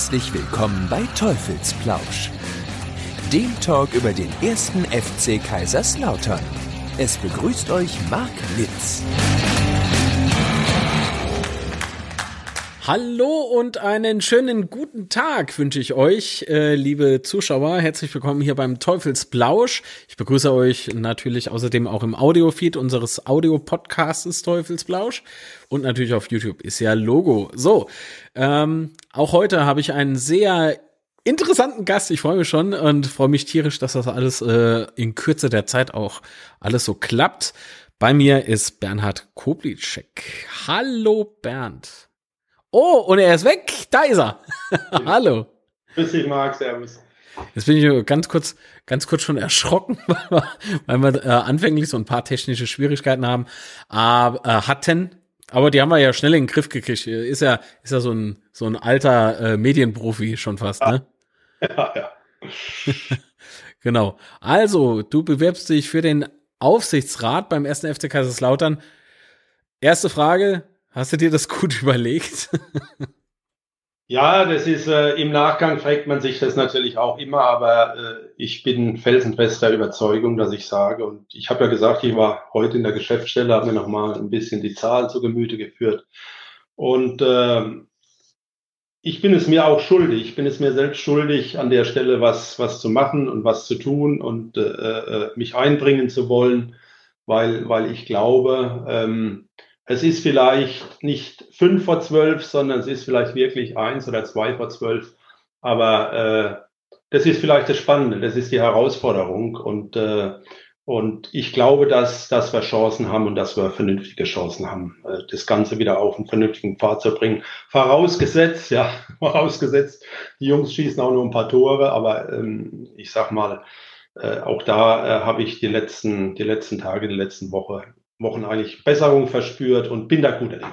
Herzlich willkommen bei Teufelsplausch, dem Talk über den ersten FC Kaiserslautern. Es begrüßt euch Marc Litz. Hallo und einen schönen guten Tag wünsche ich euch, äh, liebe Zuschauer. Herzlich willkommen hier beim Teufelsblausch. Ich begrüße euch natürlich außerdem auch im Audiofeed unseres Audio-Podcasts Teufelsblausch und natürlich auf YouTube ist ja Logo. So, ähm, auch heute habe ich einen sehr interessanten Gast. Ich freue mich schon und freue mich tierisch, dass das alles äh, in Kürze der Zeit auch alles so klappt. Bei mir ist Bernhard Koblitschek. Hallo Bernd. Oh, und er ist weg. Da ist er. Hallo. Grüß dich, Marc. Servus. Jetzt bin ich ganz kurz, ganz kurz schon erschrocken, weil wir, weil wir äh, anfänglich so ein paar technische Schwierigkeiten haben, äh, hatten. Aber die haben wir ja schnell in den Griff gekriegt. Ist ja, ist ja so ein, so ein alter äh, Medienprofi schon fast, ne? Ja, ja. genau. Also, du bewirbst dich für den Aufsichtsrat beim 1. FC Kaiserslautern. Erste Frage, Hast du dir das gut überlegt? ja, das ist äh, im Nachgang fragt man sich das natürlich auch immer, aber äh, ich bin felsenfester Überzeugung, dass ich sage, und ich habe ja gesagt, ich war heute in der Geschäftsstelle, habe mir nochmal ein bisschen die Zahlen zu Gemüte geführt. Und äh, ich bin es mir auch schuldig, ich bin es mir selbst schuldig, an der Stelle was, was zu machen und was zu tun und äh, äh, mich einbringen zu wollen, weil, weil ich glaube, ähm, es ist vielleicht nicht fünf vor zwölf, sondern es ist vielleicht wirklich eins oder zwei vor zwölf. Aber äh, das ist vielleicht das Spannende, das ist die Herausforderung. Und, äh, und ich glaube, dass, dass wir Chancen haben und dass wir vernünftige Chancen haben, äh, das Ganze wieder auf einen vernünftigen Pfad zu bringen. Vorausgesetzt, ja, vorausgesetzt, die Jungs schießen auch nur ein paar Tore, aber ähm, ich sag mal, äh, auch da äh, habe ich die letzten, die letzten Tage, die letzten Woche Wochen eigentlich Besserung verspürt und bin da guter Dinge.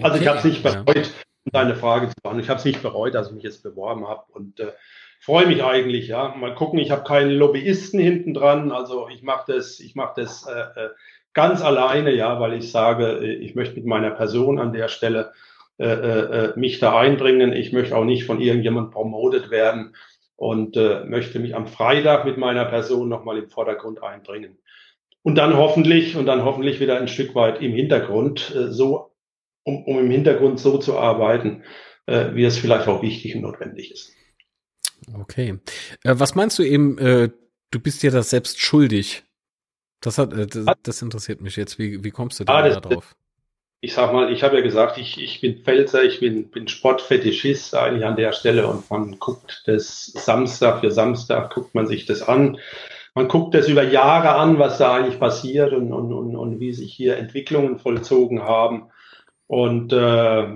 Also okay, ich habe es nicht bereut, ja. um deine Frage zu beantworten. Ich habe es nicht bereut, dass ich mich jetzt beworben habe und äh, freue mich eigentlich. Ja, mal gucken. Ich habe keinen Lobbyisten hinten dran. Also ich mache das, ich mache das äh, äh, ganz alleine, ja, weil ich sage, äh, ich möchte mit meiner Person an der Stelle äh, äh, mich da einbringen. Ich möchte auch nicht von irgendjemand promotet werden und äh, möchte mich am Freitag mit meiner Person nochmal im Vordergrund einbringen. Und dann hoffentlich, und dann hoffentlich wieder ein Stück weit im Hintergrund, äh, so, um, um im Hintergrund so zu arbeiten, äh, wie es vielleicht auch wichtig und notwendig ist. Okay. Äh, was meinst du eben, äh, du bist dir das selbst schuldig? Das hat, äh, das, das, interessiert mich jetzt. Wie, wie kommst du da, ah, drauf? Ich sag mal, ich habe ja gesagt, ich, ich bin Pfälzer, ich bin, bin Sportfetischist eigentlich an der Stelle und man guckt das Samstag für Samstag, guckt man sich das an man guckt das über Jahre an, was da eigentlich passiert und, und, und, und wie sich hier Entwicklungen vollzogen haben. Und äh,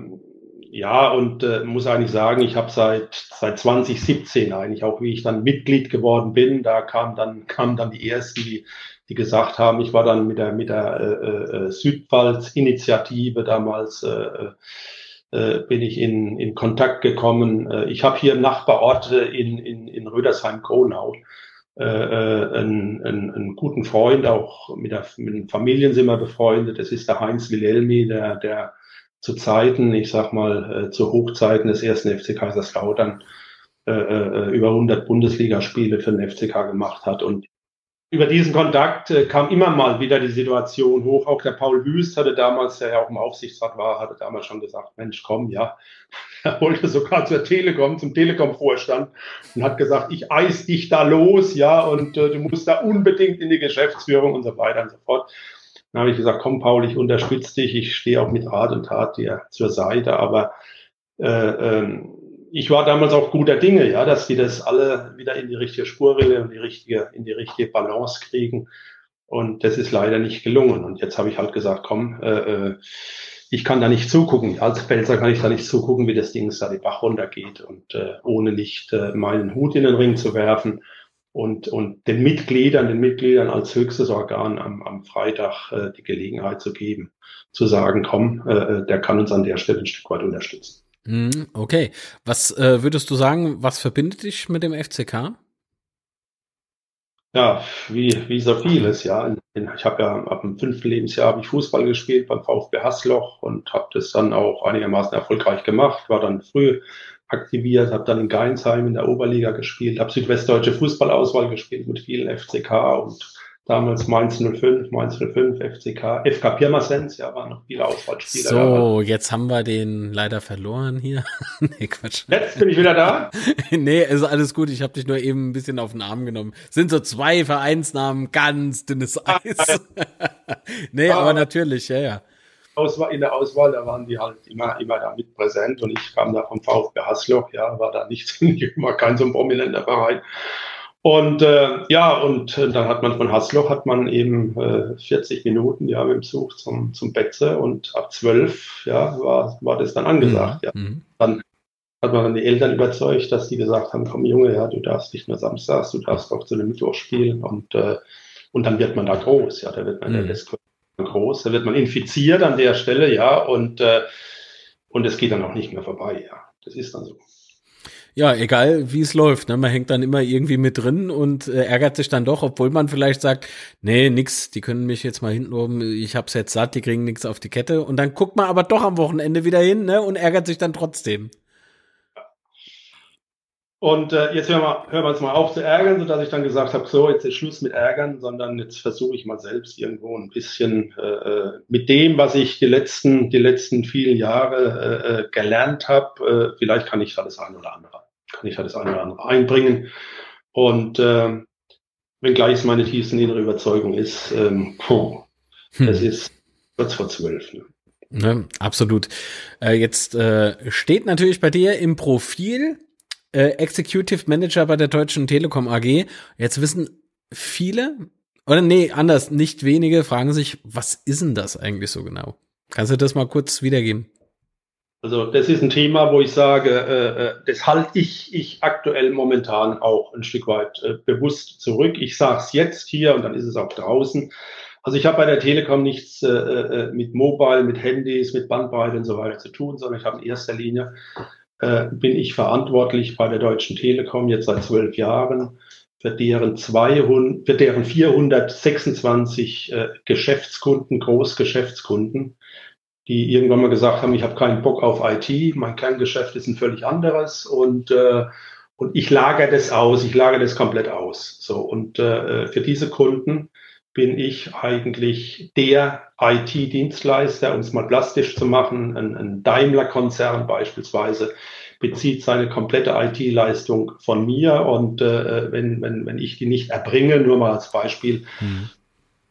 ja, und äh, muss eigentlich sagen, ich habe seit seit 2017 eigentlich auch, wie ich dann Mitglied geworden bin, da kam dann kamen dann die ersten, die die gesagt haben, ich war dann mit der mit der äh, äh, Südpfalz-Initiative damals äh, äh, bin ich in, in Kontakt gekommen. Äh, ich habe hier Nachbarorte in, in, in Rödersheim-Kronau äh, äh, einen, einen, einen guten Freund, auch mit, der, mit den Familien sind wir befreundet. Das ist der Heinz Wilhelmi, der, der zu Zeiten, ich sag mal, äh, zu Hochzeiten des ersten FC Kaiserslautern äh, äh, über 100 Bundesligaspiele für den FCK gemacht hat. Und über diesen Kontakt äh, kam immer mal wieder die Situation hoch. Auch der Paul Wüst hatte damals, der ja auch im Aufsichtsrat war, hatte damals schon gesagt, Mensch, komm, ja. Er wollte sogar zur Telekom, zum Telekom-Vorstand und hat gesagt, ich eis dich da los, ja, und äh, du musst da unbedingt in die Geschäftsführung und so weiter und so fort. Dann habe ich gesagt, komm, Paul, ich unterstütze dich, ich stehe auch mit Rat und Tat dir zur Seite, aber äh, ähm, ich war damals auch guter Dinge, ja, dass die das alle wieder in die richtige Spurrille und die richtige, in die richtige Balance kriegen. Und das ist leider nicht gelungen. Und jetzt habe ich halt gesagt, komm, äh, äh ich kann da nicht zugucken. Als Pfälzer kann ich da nicht zugucken, wie das Ding da die Bach runtergeht und äh, ohne nicht äh, meinen Hut in den Ring zu werfen und, und den Mitgliedern, den Mitgliedern als höchstes Organ am, am Freitag äh, die Gelegenheit zu geben, zu sagen, komm, äh, äh der kann uns an der Stelle ein Stück weit unterstützen. Mhm, okay. Was äh, würdest du sagen, was verbindet dich mit dem FCK? Ja, wie, wie so vieles, ja. Ich habe ja ab dem fünften Lebensjahr habe ich Fußball gespielt beim VfB Hasloch und habe das dann auch einigermaßen erfolgreich gemacht, war dann früh aktiviert, habe dann in Geinsheim in der Oberliga gespielt, habe südwestdeutsche Fußballauswahl gespielt mit vielen FCK und damals Mainz 05, Mainz 05, FCK, FK Pirmasens, ja, waren noch viele Auswahlspieler. So, jetzt haben wir den leider verloren hier. nee, Quatsch. Jetzt bin ich wieder da. nee, ist alles gut, ich habe dich nur eben ein bisschen auf den Arm genommen. Sind so zwei Vereinsnamen, ganz dünnes ah, Eis. nee, ah, aber natürlich, ja, ja. in der Auswahl, da waren die halt immer, immer da mit präsent und ich kam da vom VfB Hasloch, ja, war da nicht immer kein so ein prominenter Verein. Und äh, ja, und äh, dann hat man von Hasloch hat man eben äh, 40 Minuten ja mit dem Zug zum, zum Betze und ab 12 ja, war, war das dann angesagt. Ja. ja. Mhm. Dann hat man dann die Eltern überzeugt, dass die gesagt haben, komm Junge, ja, du darfst nicht nur samstags, du darfst auch zu einem Mittwoch spielen und, äh, und dann wird man da groß, ja, da wird man mhm. der groß, da wird man infiziert an der Stelle, ja, und, äh, und es geht dann auch nicht mehr vorbei, ja. Das ist dann so ja, egal wie es läuft, ne? man hängt dann immer irgendwie mit drin und äh, ärgert sich dann doch, obwohl man vielleicht sagt, nee, nix, die können mich jetzt mal hinten oben, ich hab's jetzt satt, die kriegen nichts auf die Kette und dann guckt man aber doch am Wochenende wieder hin ne? und ärgert sich dann trotzdem. Und äh, jetzt hören wir, hören wir uns mal auf zu ärgern, sodass ich dann gesagt habe, so, jetzt ist Schluss mit Ärgern, sondern jetzt versuche ich mal selbst irgendwo ein bisschen äh, äh mit dem, was ich die letzten, die letzten vielen Jahre äh, äh gelernt habe, äh, vielleicht kann ich da das eine oder andere kann ich halt das eine oder andere einbringen. Und äh, wenngleich es meine tiefste innere Überzeugung ist, ähm, puh, hm. es ist kurz vor zwölf. Ne? Ne, absolut. Äh, jetzt äh, steht natürlich bei dir im Profil äh, Executive Manager bei der Deutschen Telekom AG. Jetzt wissen viele, oder nee, anders, nicht wenige, fragen sich, was ist denn das eigentlich so genau? Kannst du das mal kurz wiedergeben? Also das ist ein Thema, wo ich sage, äh, äh, das halte ich, ich aktuell momentan auch ein Stück weit äh, bewusst zurück. Ich sage es jetzt hier und dann ist es auch draußen. Also ich habe bei der Telekom nichts äh, äh, mit Mobile, mit Handys, mit Bandbreite und so weiter zu tun, sondern ich habe in erster Linie, äh, bin ich verantwortlich bei der Deutschen Telekom jetzt seit zwölf Jahren für deren 200, für deren 426 äh, Geschäftskunden, Großgeschäftskunden die irgendwann mal gesagt haben, ich habe keinen Bock auf IT, mein Kerngeschäft ist ein völlig anderes und, äh, und ich lagere das aus, ich lagere das komplett aus. So, und äh, für diese Kunden bin ich eigentlich der IT-Dienstleister, um es mal plastisch zu machen. Ein, ein Daimler-Konzern beispielsweise bezieht seine komplette IT-Leistung von mir und äh, wenn, wenn, wenn ich die nicht erbringe, nur mal als Beispiel, mhm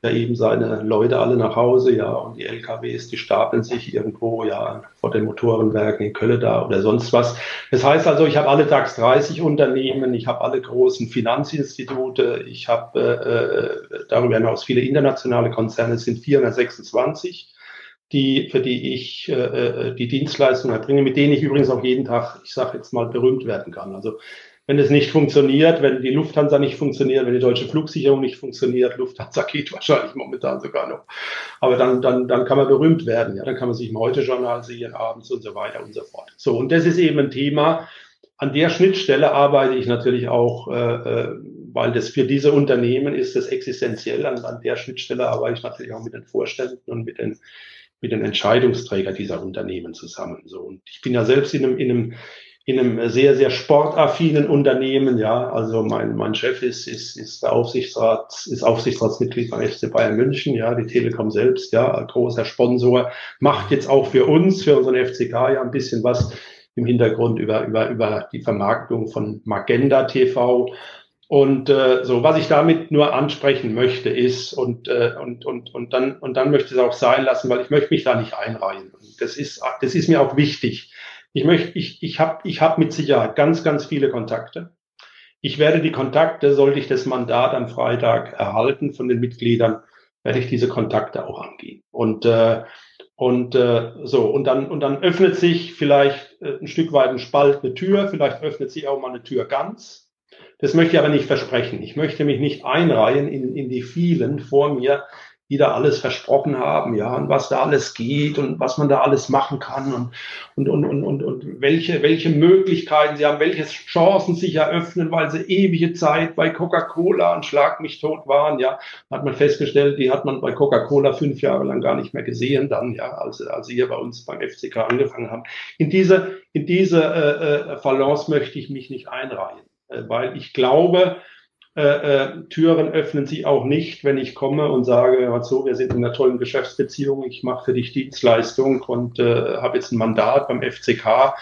ja eben seine Leute alle nach Hause, ja, und die LKWs, die stapeln sich irgendwo, ja, vor den Motorenwerken in Köln da oder sonst was. Das heißt also, ich habe alle DAX 30 Unternehmen, ich habe alle großen Finanzinstitute, ich habe äh, äh, darüber hinaus viele internationale Konzerne, es sind 426 die, für die ich äh, äh, die Dienstleistungen erbringe, mit denen ich übrigens auch jeden Tag, ich sage jetzt mal, berühmt werden kann. Also wenn es nicht funktioniert, wenn die Lufthansa nicht funktioniert, wenn die deutsche Flugsicherung nicht funktioniert, Lufthansa geht wahrscheinlich momentan sogar noch. Aber dann, dann, dann kann man berühmt werden. Ja, dann kann man sich im Heute-Journal sehen, abends und so weiter und so fort. So, und das ist eben ein Thema. An der Schnittstelle arbeite ich natürlich auch, äh, äh weil das für diese Unternehmen ist das existenziell. An, an der Schnittstelle arbeite ich natürlich auch mit den Vorständen und mit den, mit den Entscheidungsträgern dieser Unternehmen zusammen. So, und ich bin ja selbst in einem, in einem in einem sehr, sehr sportaffinen Unternehmen. Ja, also mein, mein Chef ist, ist, ist der Aufsichtsrat, ist Aufsichtsratsmitglied beim FC Bayern München. Ja, die Telekom selbst, ja, großer Sponsor, macht jetzt auch für uns, für unseren FCK ja ein bisschen was im Hintergrund über, über, über die Vermarktung von Magenda TV. Und äh, so, was ich damit nur ansprechen möchte, ist, und, äh, und, und, und, dann, und dann möchte ich es auch sein lassen, weil ich möchte mich da nicht einreihen. Das ist, das ist mir auch wichtig. Ich möchte, ich, ich habe ich hab mit Sicherheit ganz, ganz viele Kontakte. Ich werde die Kontakte, sollte ich das Mandat am Freitag erhalten von den Mitgliedern, werde ich diese Kontakte auch angehen. Und, äh, und äh, so, und dann, und dann öffnet sich vielleicht äh, ein Stück weit ein Spalt, eine Tür, vielleicht öffnet sich auch mal eine Tür ganz. Das möchte ich aber nicht versprechen. Ich möchte mich nicht einreihen in, in die vielen vor mir, die da alles versprochen haben, ja, und was da alles geht und was man da alles machen kann und, und, und, und, und, und welche, welche Möglichkeiten sie haben, welche Chancen sich eröffnen, weil sie ewige Zeit bei Coca-Cola und Schlag mich tot waren, ja, hat man festgestellt, die hat man bei Coca-Cola fünf Jahre lang gar nicht mehr gesehen, dann, ja, als, als sie hier bei uns beim FCK angefangen haben. In diese, in diese äh, äh, Balance möchte ich mich nicht einreihen, äh, weil ich glaube, äh, äh, Türen öffnen sich auch nicht, wenn ich komme und sage, so, wir sind in einer tollen Geschäftsbeziehung, ich mache für dich Dienstleistung und äh, habe jetzt ein Mandat beim FCK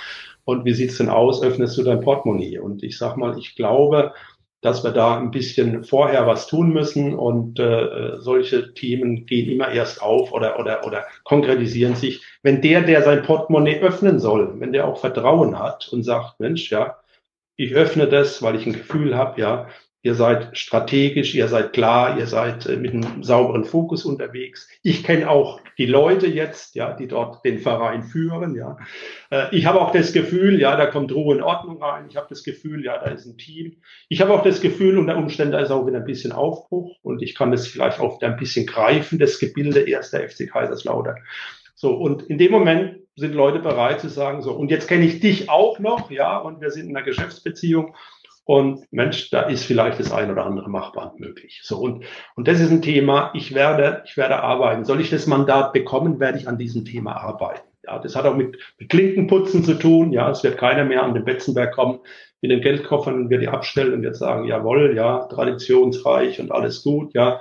und wie sieht's denn aus, öffnest du dein Portemonnaie? Und ich sag mal, ich glaube, dass wir da ein bisschen vorher was tun müssen und äh, solche Themen gehen immer erst auf oder, oder, oder konkretisieren sich, wenn der, der sein Portemonnaie öffnen soll, wenn der auch Vertrauen hat und sagt, Mensch, ja, ich öffne das, weil ich ein Gefühl habe, ja, Ihr seid strategisch, ihr seid klar, ihr seid äh, mit einem sauberen Fokus unterwegs. Ich kenne auch die Leute jetzt, ja, die dort den Verein führen, ja. Äh, ich habe auch das Gefühl, ja, da kommt Ruhe und Ordnung rein. Ich habe das Gefühl, ja, da ist ein Team. Ich habe auch das Gefühl, unter Umständen da ist auch wieder ein bisschen Aufbruch und ich kann das vielleicht auch ein bisschen greifen, das Gebilde erster FC Kaiserslautern. So, und in dem Moment sind Leute bereit zu sagen, so, und jetzt kenne ich dich auch noch, ja, und wir sind in einer Geschäftsbeziehung und Mensch, da ist vielleicht das ein oder andere machbar möglich. So und, und das ist ein Thema, ich werde, ich werde arbeiten. Soll ich das Mandat bekommen, werde ich an diesem Thema arbeiten. Ja, das hat auch mit, mit Klinkenputzen zu tun. Ja, es wird keiner mehr an den Betzenberg kommen mit den Geldkoffern und wir die abstellen und wird sagen, jawohl, ja, traditionsreich und alles gut, ja.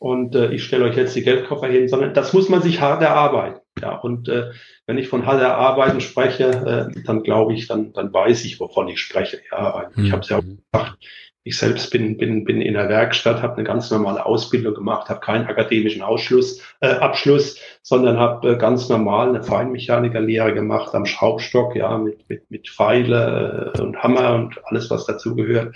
Und äh, ich stelle euch jetzt die Geldkoffer hin, sondern das muss man sich hart erarbeiten. Ja, und äh, wenn ich von Halle Arbeiten spreche, äh, dann glaube ich, dann, dann weiß ich, wovon ich spreche. Ja, ich habe es ja auch mhm. gesagt. Ich selbst bin, bin, bin in der Werkstatt, habe eine ganz normale Ausbildung gemacht, habe keinen akademischen Ausschluss, äh, Abschluss, sondern habe äh, ganz normal eine Feinmechanikerlehre gemacht am Schraubstock, ja, mit, mit, mit Pfeile äh, und Hammer und alles, was dazugehört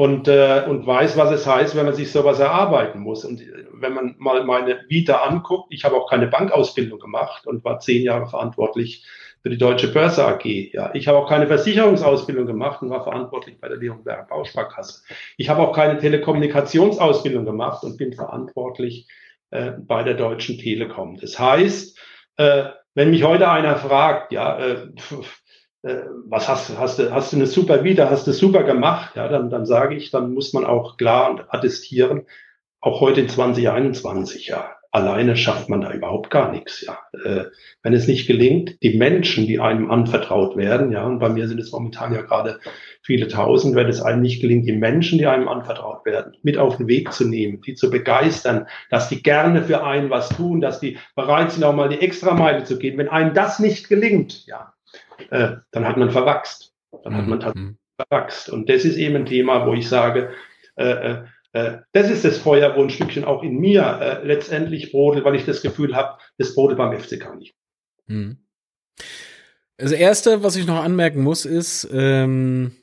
und, äh, und weiß, was es heißt, wenn man sich sowas erarbeiten muss. Und wenn man mal meine Vita anguckt, ich habe auch keine Bankausbildung gemacht und war zehn Jahre verantwortlich für die Deutsche Börse AG. Ja, ich habe auch keine Versicherungsausbildung gemacht und war verantwortlich bei der Leonberg Bausparkasse. Ich habe auch keine Telekommunikationsausbildung gemacht und bin verantwortlich äh, bei der Deutschen Telekom. Das heißt, äh, wenn mich heute einer fragt, ja, äh, äh, was hast, hast du, hast du eine super Vita, hast du super gemacht, ja, dann, dann sage ich, dann muss man auch klar attestieren, auch heute in 2021, ja, alleine schafft man da überhaupt gar nichts, ja. Äh, wenn es nicht gelingt, die Menschen, die einem anvertraut werden, ja, und bei mir sind es momentan ja gerade viele tausend, wenn es einem nicht gelingt, die Menschen, die einem anvertraut werden, mit auf den Weg zu nehmen, die zu begeistern, dass die gerne für einen was tun, dass die bereit sind, auch mal die Extrameile zu gehen. Wenn einem das nicht gelingt, ja, äh, dann hat man verwachst. Dann hat man mhm. tatsächlich verwachst. Und das ist eben ein Thema, wo ich sage, äh, äh, äh, das ist das Feuer, wo ein Stückchen auch in mir äh, letztendlich brodelt, weil ich das Gefühl habe, das brodelt beim FCK nicht. Mhm. Das Erste, was ich noch anmerken muss, ist, ähm,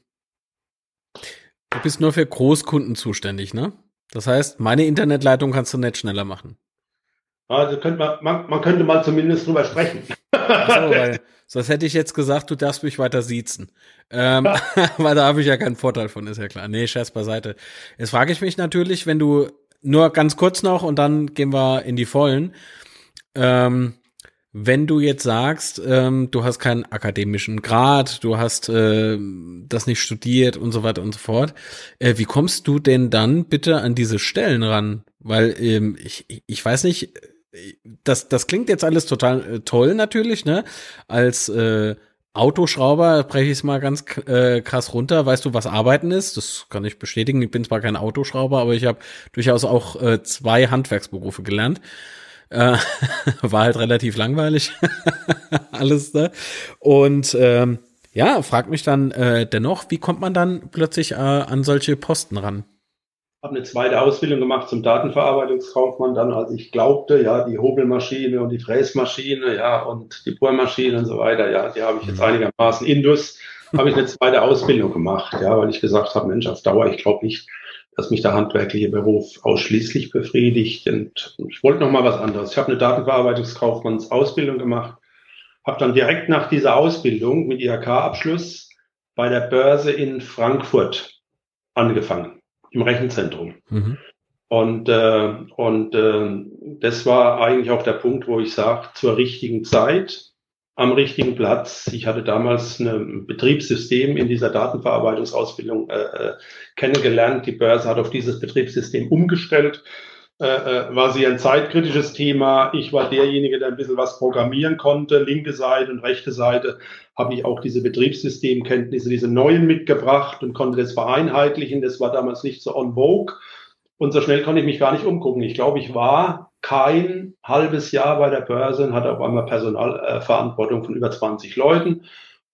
du bist nur für Großkunden zuständig, ne? Das heißt, meine Internetleitung kannst du nicht schneller machen. Also könnte man, man, man könnte mal zumindest drüber sprechen. So, weil, sonst hätte ich jetzt gesagt, du darfst mich weiter siezen. Ähm, weil da habe ich ja keinen Vorteil von, ist ja klar. Nee, Scherz beiseite. Jetzt frage ich mich natürlich, wenn du nur ganz kurz noch und dann gehen wir in die Vollen. Ähm, wenn du jetzt sagst, ähm, du hast keinen akademischen Grad, du hast äh, das nicht studiert und so weiter und so fort, äh, wie kommst du denn dann bitte an diese Stellen ran? Weil ähm, ich, ich weiß nicht, das, das klingt jetzt alles total äh, toll natürlich, ne? Als äh, Autoschrauber breche ich es mal ganz äh, krass runter. Weißt du, was Arbeiten ist? Das kann ich bestätigen. Ich bin zwar kein Autoschrauber, aber ich habe durchaus auch äh, zwei Handwerksberufe gelernt. Äh, war halt relativ langweilig. Alles, ne? Und ähm, ja, fragt mich dann äh, dennoch, wie kommt man dann plötzlich äh, an solche Posten ran? Habe eine zweite Ausbildung gemacht zum Datenverarbeitungskaufmann, dann als ich glaubte, ja, die Hobelmaschine und die Fräsmaschine, ja, und die Bohrmaschine und so weiter, ja, die habe ich jetzt mhm. einigermaßen Indus, habe ich eine zweite Ausbildung gemacht, ja, weil ich gesagt habe, Mensch, auf Dauer, ich glaube nicht, dass mich der handwerkliche Beruf ausschließlich befriedigt und ich wollte noch mal was anderes. Ich habe eine Datenverarbeitungskaufmannsausbildung gemacht, habe dann direkt nach dieser Ausbildung mit IHK-Abschluss bei der Börse in Frankfurt angefangen im Rechenzentrum. Mhm. Und, äh, und äh, das war eigentlich auch der Punkt, wo ich sage, zur richtigen Zeit, am richtigen Platz. Ich hatte damals ein Betriebssystem in dieser Datenverarbeitungsausbildung äh, äh, kennengelernt. Die Börse hat auf dieses Betriebssystem umgestellt. Äh, äh, war sie ein zeitkritisches Thema. Ich war derjenige, der ein bisschen was programmieren konnte. Linke Seite und rechte Seite habe ich auch diese Betriebssystemkenntnisse, diese neuen mitgebracht und konnte das vereinheitlichen. Das war damals nicht so on vogue. Und so schnell konnte ich mich gar nicht umgucken. Ich glaube, ich war kein halbes Jahr bei der Börse und hatte auf einmal Personalverantwortung von über 20 Leuten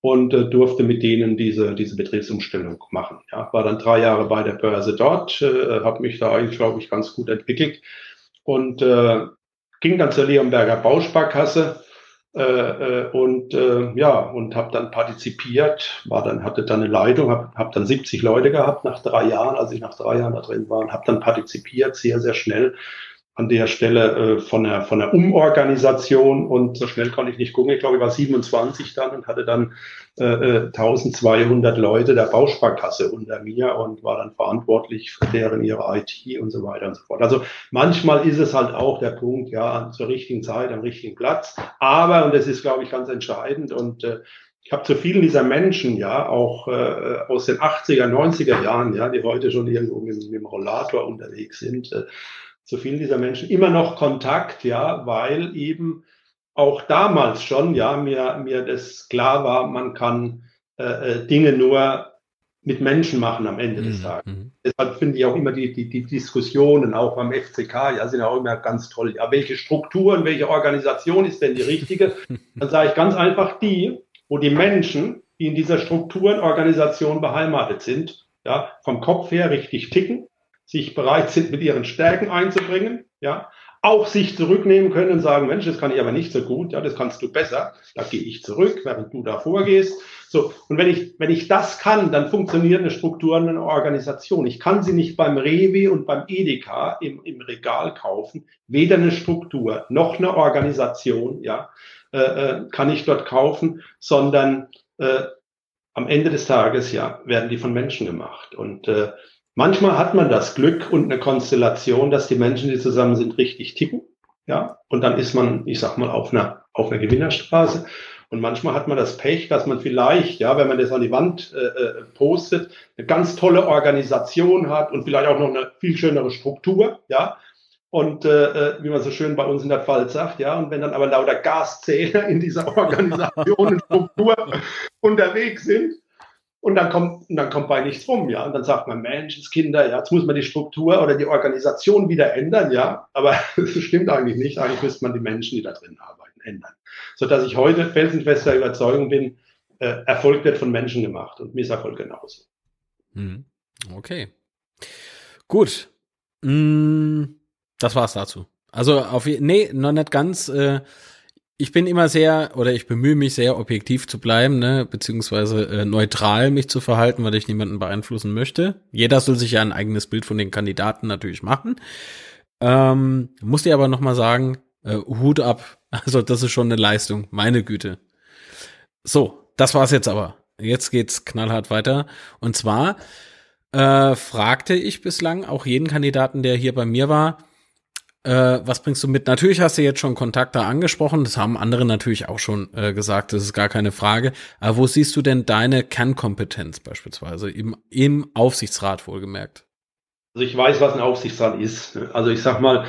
und äh, durfte mit denen diese, diese Betriebsumstellung machen. Ja, war dann drei Jahre bei der Börse dort, äh, habe mich da eigentlich, glaube ich, ganz gut entwickelt und äh, ging dann zur Leonberger Bausparkasse äh, äh, und äh, ja und habe dann partizipiert, war dann hatte dann eine Leitung, habe hab dann 70 Leute gehabt nach drei Jahren, als ich nach drei Jahren da drin war, und habe dann partizipiert sehr sehr schnell an der Stelle äh, von, der, von der Umorganisation und so schnell konnte ich nicht gucken. Ich glaube, ich war 27 dann und hatte dann äh, 1200 äh, Leute der Bausparkasse unter mir und war dann verantwortlich für deren ihre IT und so weiter und so fort. Also manchmal ist es halt auch der Punkt, ja, zur richtigen Zeit, am richtigen Platz. Aber, und das ist, glaube ich, ganz entscheidend und äh, ich habe zu vielen dieser Menschen, ja, auch äh, aus den 80er, 90er Jahren, ja, die heute schon irgendwo mit, mit dem Rollator unterwegs sind, äh, zu vielen dieser Menschen immer noch Kontakt, ja, weil eben auch damals schon, ja, mir, mir das klar war, man kann äh, äh Dinge nur mit Menschen machen am Ende des mhm, Tages. Mhm. Deshalb finde ich auch immer die, die, die Diskussionen auch beim FCK, ja, sind auch immer ganz toll. Ja, welche Strukturen, welche Organisation ist denn die richtige? Dann sage ich ganz einfach die, wo die Menschen, die in dieser Strukturenorganisation beheimatet sind, ja, vom Kopf her richtig ticken, sich bereit sind, mit ihren Stärken einzubringen, ja, auch sich zurücknehmen können und sagen, Mensch, das kann ich aber nicht so gut, ja, das kannst du besser, da gehe ich zurück, während du da vorgehst. So, und wenn ich, wenn ich das kann, dann funktioniert eine Struktur eine Organisation. Ich kann sie nicht beim Rewe und beim Edeka im, im Regal kaufen, weder eine Struktur noch eine Organisation, ja, äh, äh kann ich dort kaufen, sondern äh, am Ende des Tages, ja, werden die von Menschen gemacht. Und äh, Manchmal hat man das Glück und eine Konstellation, dass die Menschen, die zusammen sind, richtig ticken. Ja, und dann ist man, ich sag mal, auf einer, auf einer Gewinnerstraße. Und manchmal hat man das Pech, dass man vielleicht, ja, wenn man das an die Wand äh, äh, postet, eine ganz tolle Organisation hat und vielleicht auch noch eine viel schönere Struktur, ja. Und äh, äh wie man so schön bei uns in der Pfalz sagt, ja, und wenn dann aber lauter Gaszähler in dieser Organisation und Struktur unterwegs sind, und dann kommt, und dann kommt bei nichts rum, ja. Und dann sagt man, Menschenskinder, ja, jetzt muss man die Struktur oder die Organisation wieder ändern, ja. Aber das stimmt eigentlich nicht. Eigentlich müsste man die Menschen, die da drin arbeiten, ändern. Sodass ich heute felsenfester Überzeugung bin, äh, Erfolg wird von Menschen gemacht und Misserfolg genauso. Hm. Okay. Gut. Mm, das war's dazu. Also auf nee, noch nicht ganz. Äh, ich bin immer sehr oder ich bemühe mich sehr objektiv zu bleiben, ne, beziehungsweise äh, neutral mich zu verhalten, weil ich niemanden beeinflussen möchte. Jeder soll sich ja ein eigenes Bild von den Kandidaten natürlich machen. Ähm, muss dir aber noch mal sagen, äh, Hut ab. Also das ist schon eine Leistung, meine Güte. So, das war's jetzt aber. Jetzt geht's knallhart weiter. Und zwar äh, fragte ich bislang auch jeden Kandidaten, der hier bei mir war, äh, was bringst du mit? Natürlich hast du jetzt schon Kontakte angesprochen, das haben andere natürlich auch schon äh, gesagt, das ist gar keine Frage. Aber wo siehst du denn deine Kernkompetenz beispielsweise im, im Aufsichtsrat wohlgemerkt? Also ich weiß, was ein Aufsichtsrat ist. Also ich sag mal,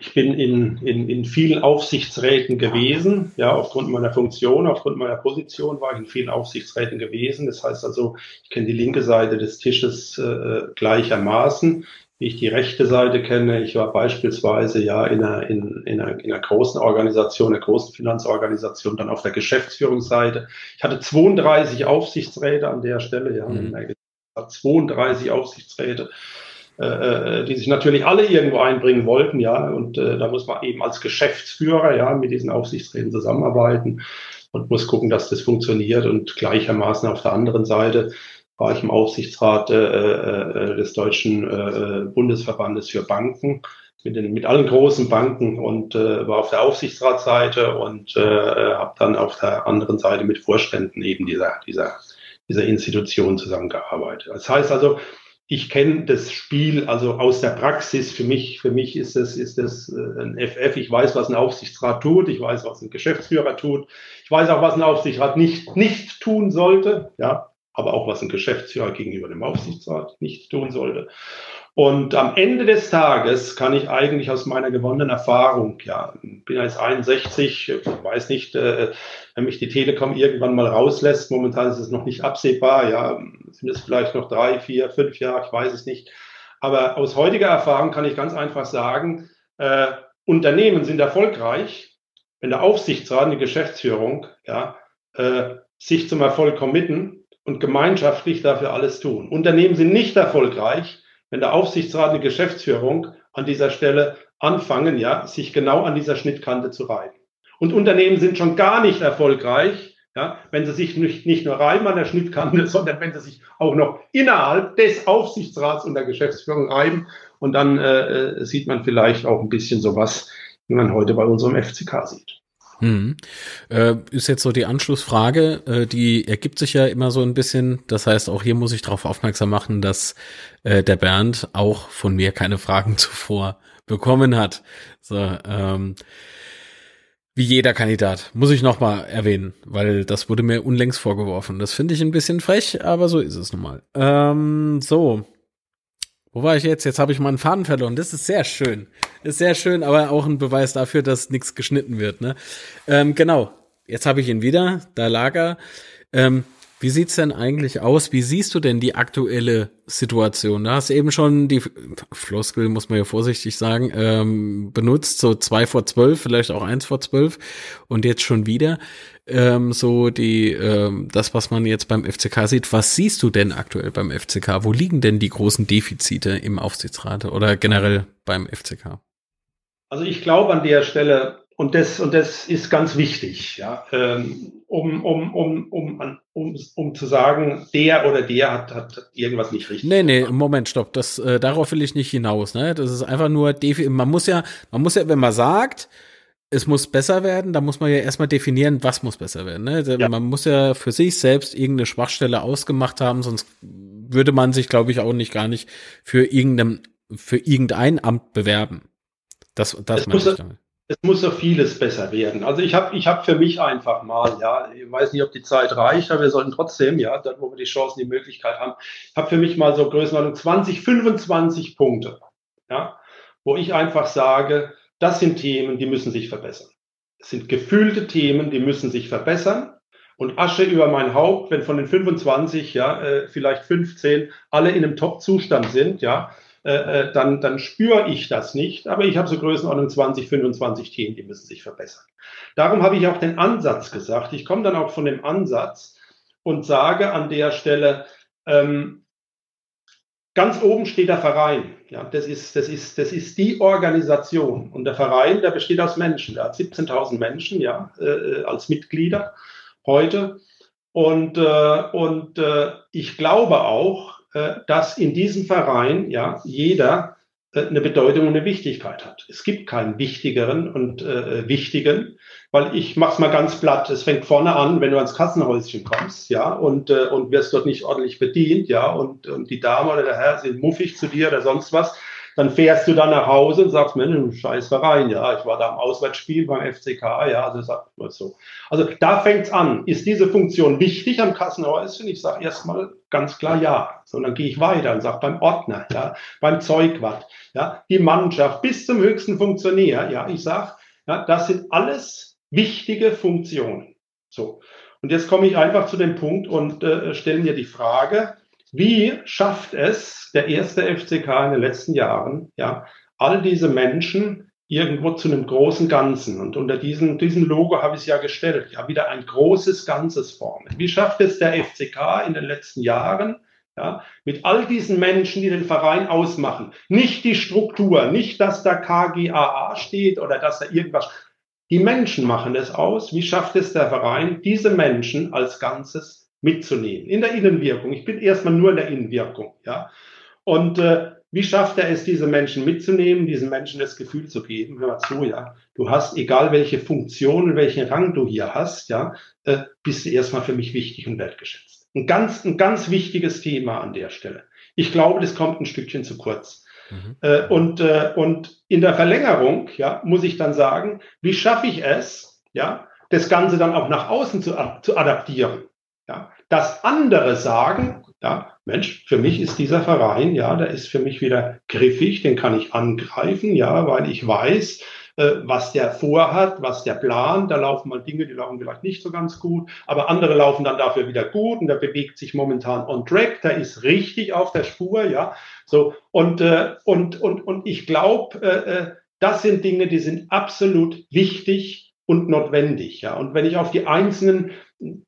ich bin in, in, in vielen Aufsichtsräten gewesen, ja, aufgrund meiner Funktion, aufgrund meiner Position war ich in vielen Aufsichtsräten gewesen. Das heißt also, ich kenne die linke Seite des Tisches äh, gleichermaßen ich die rechte Seite kenne. Ich war beispielsweise ja in einer, in, in, einer, in einer großen Organisation, einer großen Finanzorganisation, dann auf der Geschäftsführungsseite. Ich hatte 32 Aufsichtsräte an der Stelle, ja, mhm. 32 Aufsichtsräte, äh, äh, die sich natürlich alle irgendwo einbringen wollten, ja, und äh, da muss man eben als Geschäftsführer ja mit diesen Aufsichtsräten zusammenarbeiten und muss gucken, dass das funktioniert und gleichermaßen auf der anderen Seite war ich im Aufsichtsrat äh, äh, äh, des Deutschen äh, Bundesverbandes für Banken mit, den, mit allen großen Banken und äh, war auf der Aufsichtsratsseite und äh, habe dann auf der anderen Seite mit Vorständen eben dieser, dieser, dieser Institution zusammengearbeitet. Das heißt also, ich kenne das Spiel also aus der Praxis. Für mich, für mich ist das, ist das äh, ein FF. Ich weiß, was ein Aufsichtsrat tut. Ich weiß, was ein Geschäftsführer tut. Ich weiß auch, was ein Aufsichtsrat nicht, nicht tun sollte. Ja, aber auch was ein Geschäftsführer gegenüber dem Aufsichtsrat nicht tun sollte. Und am Ende des Tages kann ich eigentlich aus meiner gewonnenen Erfahrung, ja, bin jetzt 61, weiß nicht, äh, wenn mich die Telekom irgendwann mal rauslässt, momentan ist es noch nicht absehbar, ja, sind es vielleicht noch drei, vier, fünf Jahre, ich weiß es nicht. Aber aus heutiger Erfahrung kann ich ganz einfach sagen, äh, Unternehmen sind erfolgreich, wenn der Aufsichtsrat die Geschäftsführung ja, äh, sich zum Erfolg committen und gemeinschaftlich dafür alles tun. Unternehmen sind nicht erfolgreich, wenn der Aufsichtsrat und die Geschäftsführung an dieser Stelle anfangen, ja, sich genau an dieser Schnittkante zu reiben. Und Unternehmen sind schon gar nicht erfolgreich, ja, wenn sie sich nicht, nicht nur reiben an der Schnittkante, sondern wenn sie sich auch noch innerhalb des Aufsichtsrats und der Geschäftsführung reiben. Und dann äh, äh sieht man vielleicht auch ein bisschen sowas, wie man heute bei unserem FCK sieht. Hm. Äh, ist jetzt so die Anschlussfrage, äh, die ergibt sich ja immer so ein bisschen. Das heißt, auch hier muss ich darauf aufmerksam machen, dass äh, der Bernd auch von mir keine Fragen zuvor bekommen hat. So, ähm, wie jeder Kandidat, muss ich nochmal erwähnen, weil das wurde mir unlängst vorgeworfen. Das finde ich ein bisschen frech, aber so ist es nun mal. Ähm, so, wo war ich jetzt? Jetzt habe ich meinen Faden verloren. Das ist sehr schön. Ist sehr schön, aber auch ein Beweis dafür, dass nichts geschnitten wird. Ne? Ähm, genau. Jetzt habe ich ihn wieder. Da lag er. Ähm, wie sieht's denn eigentlich aus? Wie siehst du denn die aktuelle Situation? Du hast eben schon die Floskel, muss man ja vorsichtig sagen, ähm, benutzt, so zwei vor zwölf, vielleicht auch eins vor zwölf und jetzt schon wieder ähm, so die ähm, das, was man jetzt beim FCK sieht. Was siehst du denn aktuell beim FCK? Wo liegen denn die großen Defizite im Aufsichtsrat oder generell beim FCK? Also ich glaube an der Stelle und das, und das ist ganz wichtig, ja, ähm, um, um, um, um, um, um zu sagen, der oder der hat, hat irgendwas nicht richtig. Nee, nee, Moment, stopp. Das, äh, darauf will ich nicht hinaus. Ne? Das ist einfach nur, man muss ja, man muss ja, wenn man sagt, es muss besser werden, da muss man ja erstmal definieren, was muss besser werden. Ne? Ja. Man muss ja für sich selbst irgendeine Schwachstelle ausgemacht haben, sonst würde man sich, glaube ich, auch nicht gar nicht für irgendein, für irgendein Amt bewerben. Das, das meine ich damit es muss so vieles besser werden. Also ich habe ich hab für mich einfach mal, ja, ich weiß nicht, ob die Zeit reicht, aber wir sollten trotzdem, ja, dort, wo wir die Chancen, die Möglichkeit haben, ich habe für mich mal so Größenordnung 20, 25 Punkte, ja, wo ich einfach sage, das sind Themen, die müssen sich verbessern. Es sind gefühlte Themen, die müssen sich verbessern. Und Asche über mein Haupt, wenn von den 25, ja, äh, vielleicht 15 alle in einem Top-Zustand sind, ja, äh, äh, dann, dann spüre ich das nicht. Aber ich habe so Größenordnung 20, 25 Themen, die müssen sich verbessern. Darum habe ich auch den Ansatz gesagt. Ich komme dann auch von dem Ansatz und sage an der Stelle, ähm, ganz oben steht der Verein. Ja, das ist, das ist, das ist die Organisation. Und der Verein, der besteht aus Menschen. Der hat 17.000 Menschen, ja, äh, als Mitglieder heute. Und, äh, und äh, ich glaube auch, äh, dass in diesem Verein ja jeder äh, eine Bedeutung und eine Wichtigkeit hat. Es gibt keinen wichtigeren und äh, wichtigen, weil ich mach's mal ganz platt. Es fängt vorne an, wenn du ans Kassenhäuschen kommst, ja, und äh, und wirst dort nicht ordentlich bedient, ja, und und die Dame oder der Herr sind muffig zu dir oder sonst was dann fährst du dann nach Hause und sagst, Mensch, scheiß Verein, ja, ich war da im Auswärtsspiel beim FCK, ja, also sagt man so. Also da fängt's an. Ist diese Funktion wichtig am Kassenhäuschen? Ich sage erstmal ganz klar ja. So, dann gehe ich weiter und sage beim Ordner, ja, beim Zeugwart, ja, die Mannschaft bis zum höchsten Funktionär, ja, ich sage, ja, das sind alles wichtige Funktionen. So. Und jetzt komme ich einfach zu dem Punkt und äh, stelle mir die Frage, wie schafft es der erste FCK in den letzten Jahren, ja, all diese Menschen irgendwo zu einem großen Ganzen. Und unter diesem, diesem Logo habe ich es ja gestellt, ja, wieder ein großes Ganzes formen. Wie schafft es der FCK in den letzten Jahren, ja, mit all diesen Menschen, die den Verein ausmachen? Nicht die Struktur, nicht, dass da KGAA steht oder dass da irgendwas. Die Menschen machen es aus. Wie schafft es der Verein, diese Menschen als Ganzes mitzunehmen. In der Innenwirkung. Ich bin erstmal nur in der Innenwirkung. Ja. Und äh, wie schafft er es, diese Menschen mitzunehmen, diesen Menschen das Gefühl zu geben, hör mal zu, ja, du hast, egal welche Funktion, welchen Rang du hier hast, ja, äh, bist du erstmal für mich wichtig und wertgeschätzt. Ein ganz, ein ganz wichtiges Thema an der Stelle. Ich glaube, das kommt ein Stückchen zu kurz. Mhm. Äh, und, äh, und in der Verlängerung, ja, muss ich dann sagen, wie schaffe ich es, ja, das Ganze dann auch nach außen zu, zu adaptieren? Dass andere sagen, ja, Mensch, für mich ist dieser Verein, ja, der ist für mich wieder griffig, den kann ich angreifen, ja, weil ich weiß, äh, was der vorhat, was der plant. Da laufen mal Dinge, die laufen vielleicht nicht so ganz gut, aber andere laufen dann dafür wieder gut und der bewegt sich momentan on track, der ist richtig auf der Spur, ja. So, und, äh, und, und, und ich glaube, äh, äh, das sind Dinge, die sind absolut wichtig und notwendig, ja. Und wenn ich auf die einzelnen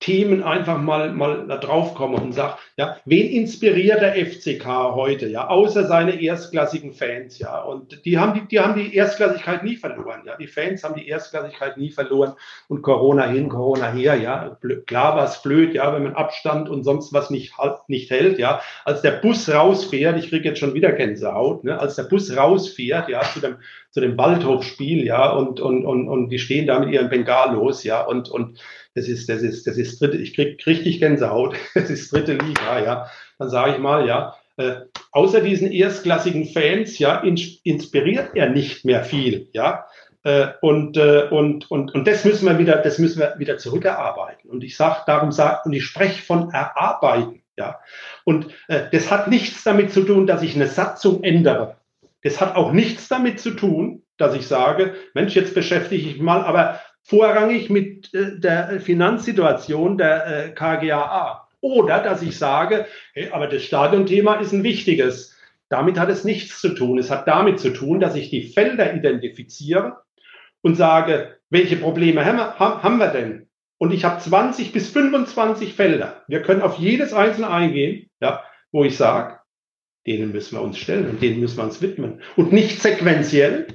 Themen einfach mal, mal da drauf komme und sage, ja, wen inspiriert der FCK heute, ja, außer seine erstklassigen Fans, ja, und die haben die, die haben die Erstklassigkeit nie verloren, ja, die Fans haben die Erstklassigkeit nie verloren und Corona hin, Corona her, ja, klar war es blöd, ja, wenn man Abstand und sonst was nicht, nicht hält, ja, als der Bus rausfährt, ich kriege jetzt schon wieder Gänsehaut, ne, als der Bus rausfährt, ja, zu dem, zu dem Waldhofspiel, ja, und, und, und, und die stehen da mit ihren Bengalos, ja, und, und das ist, das ist, das ist dritte, ich krieg richtig Gänsehaut, das ist dritte Liga, ja. Dann sage ich mal, ja, äh, außer diesen erstklassigen Fans, ja, ins, inspiriert er nicht mehr viel, ja. Äh, und, äh, und, und, und das müssen wir wieder, das müssen wir wieder zurückerarbeiten. Und ich sage, darum sage, und ich spreche von erarbeiten, ja. Und äh, das hat nichts damit zu tun, dass ich eine Satzung ändere. Das hat auch nichts damit zu tun, dass ich sage, Mensch, jetzt beschäftige ich mich mal, aber vorrangig mit äh, der Finanzsituation der äh, KGAA. Oder dass ich sage, hey, aber das Stadionthema ist ein wichtiges. Damit hat es nichts zu tun. Es hat damit zu tun, dass ich die Felder identifiziere und sage, welche Probleme haben wir, denn? Und ich habe 20 bis 25 Felder. Wir können auf jedes einzelne eingehen, ja, wo ich sage, denen müssen wir uns stellen und denen müssen wir uns widmen. Und nicht sequenziell,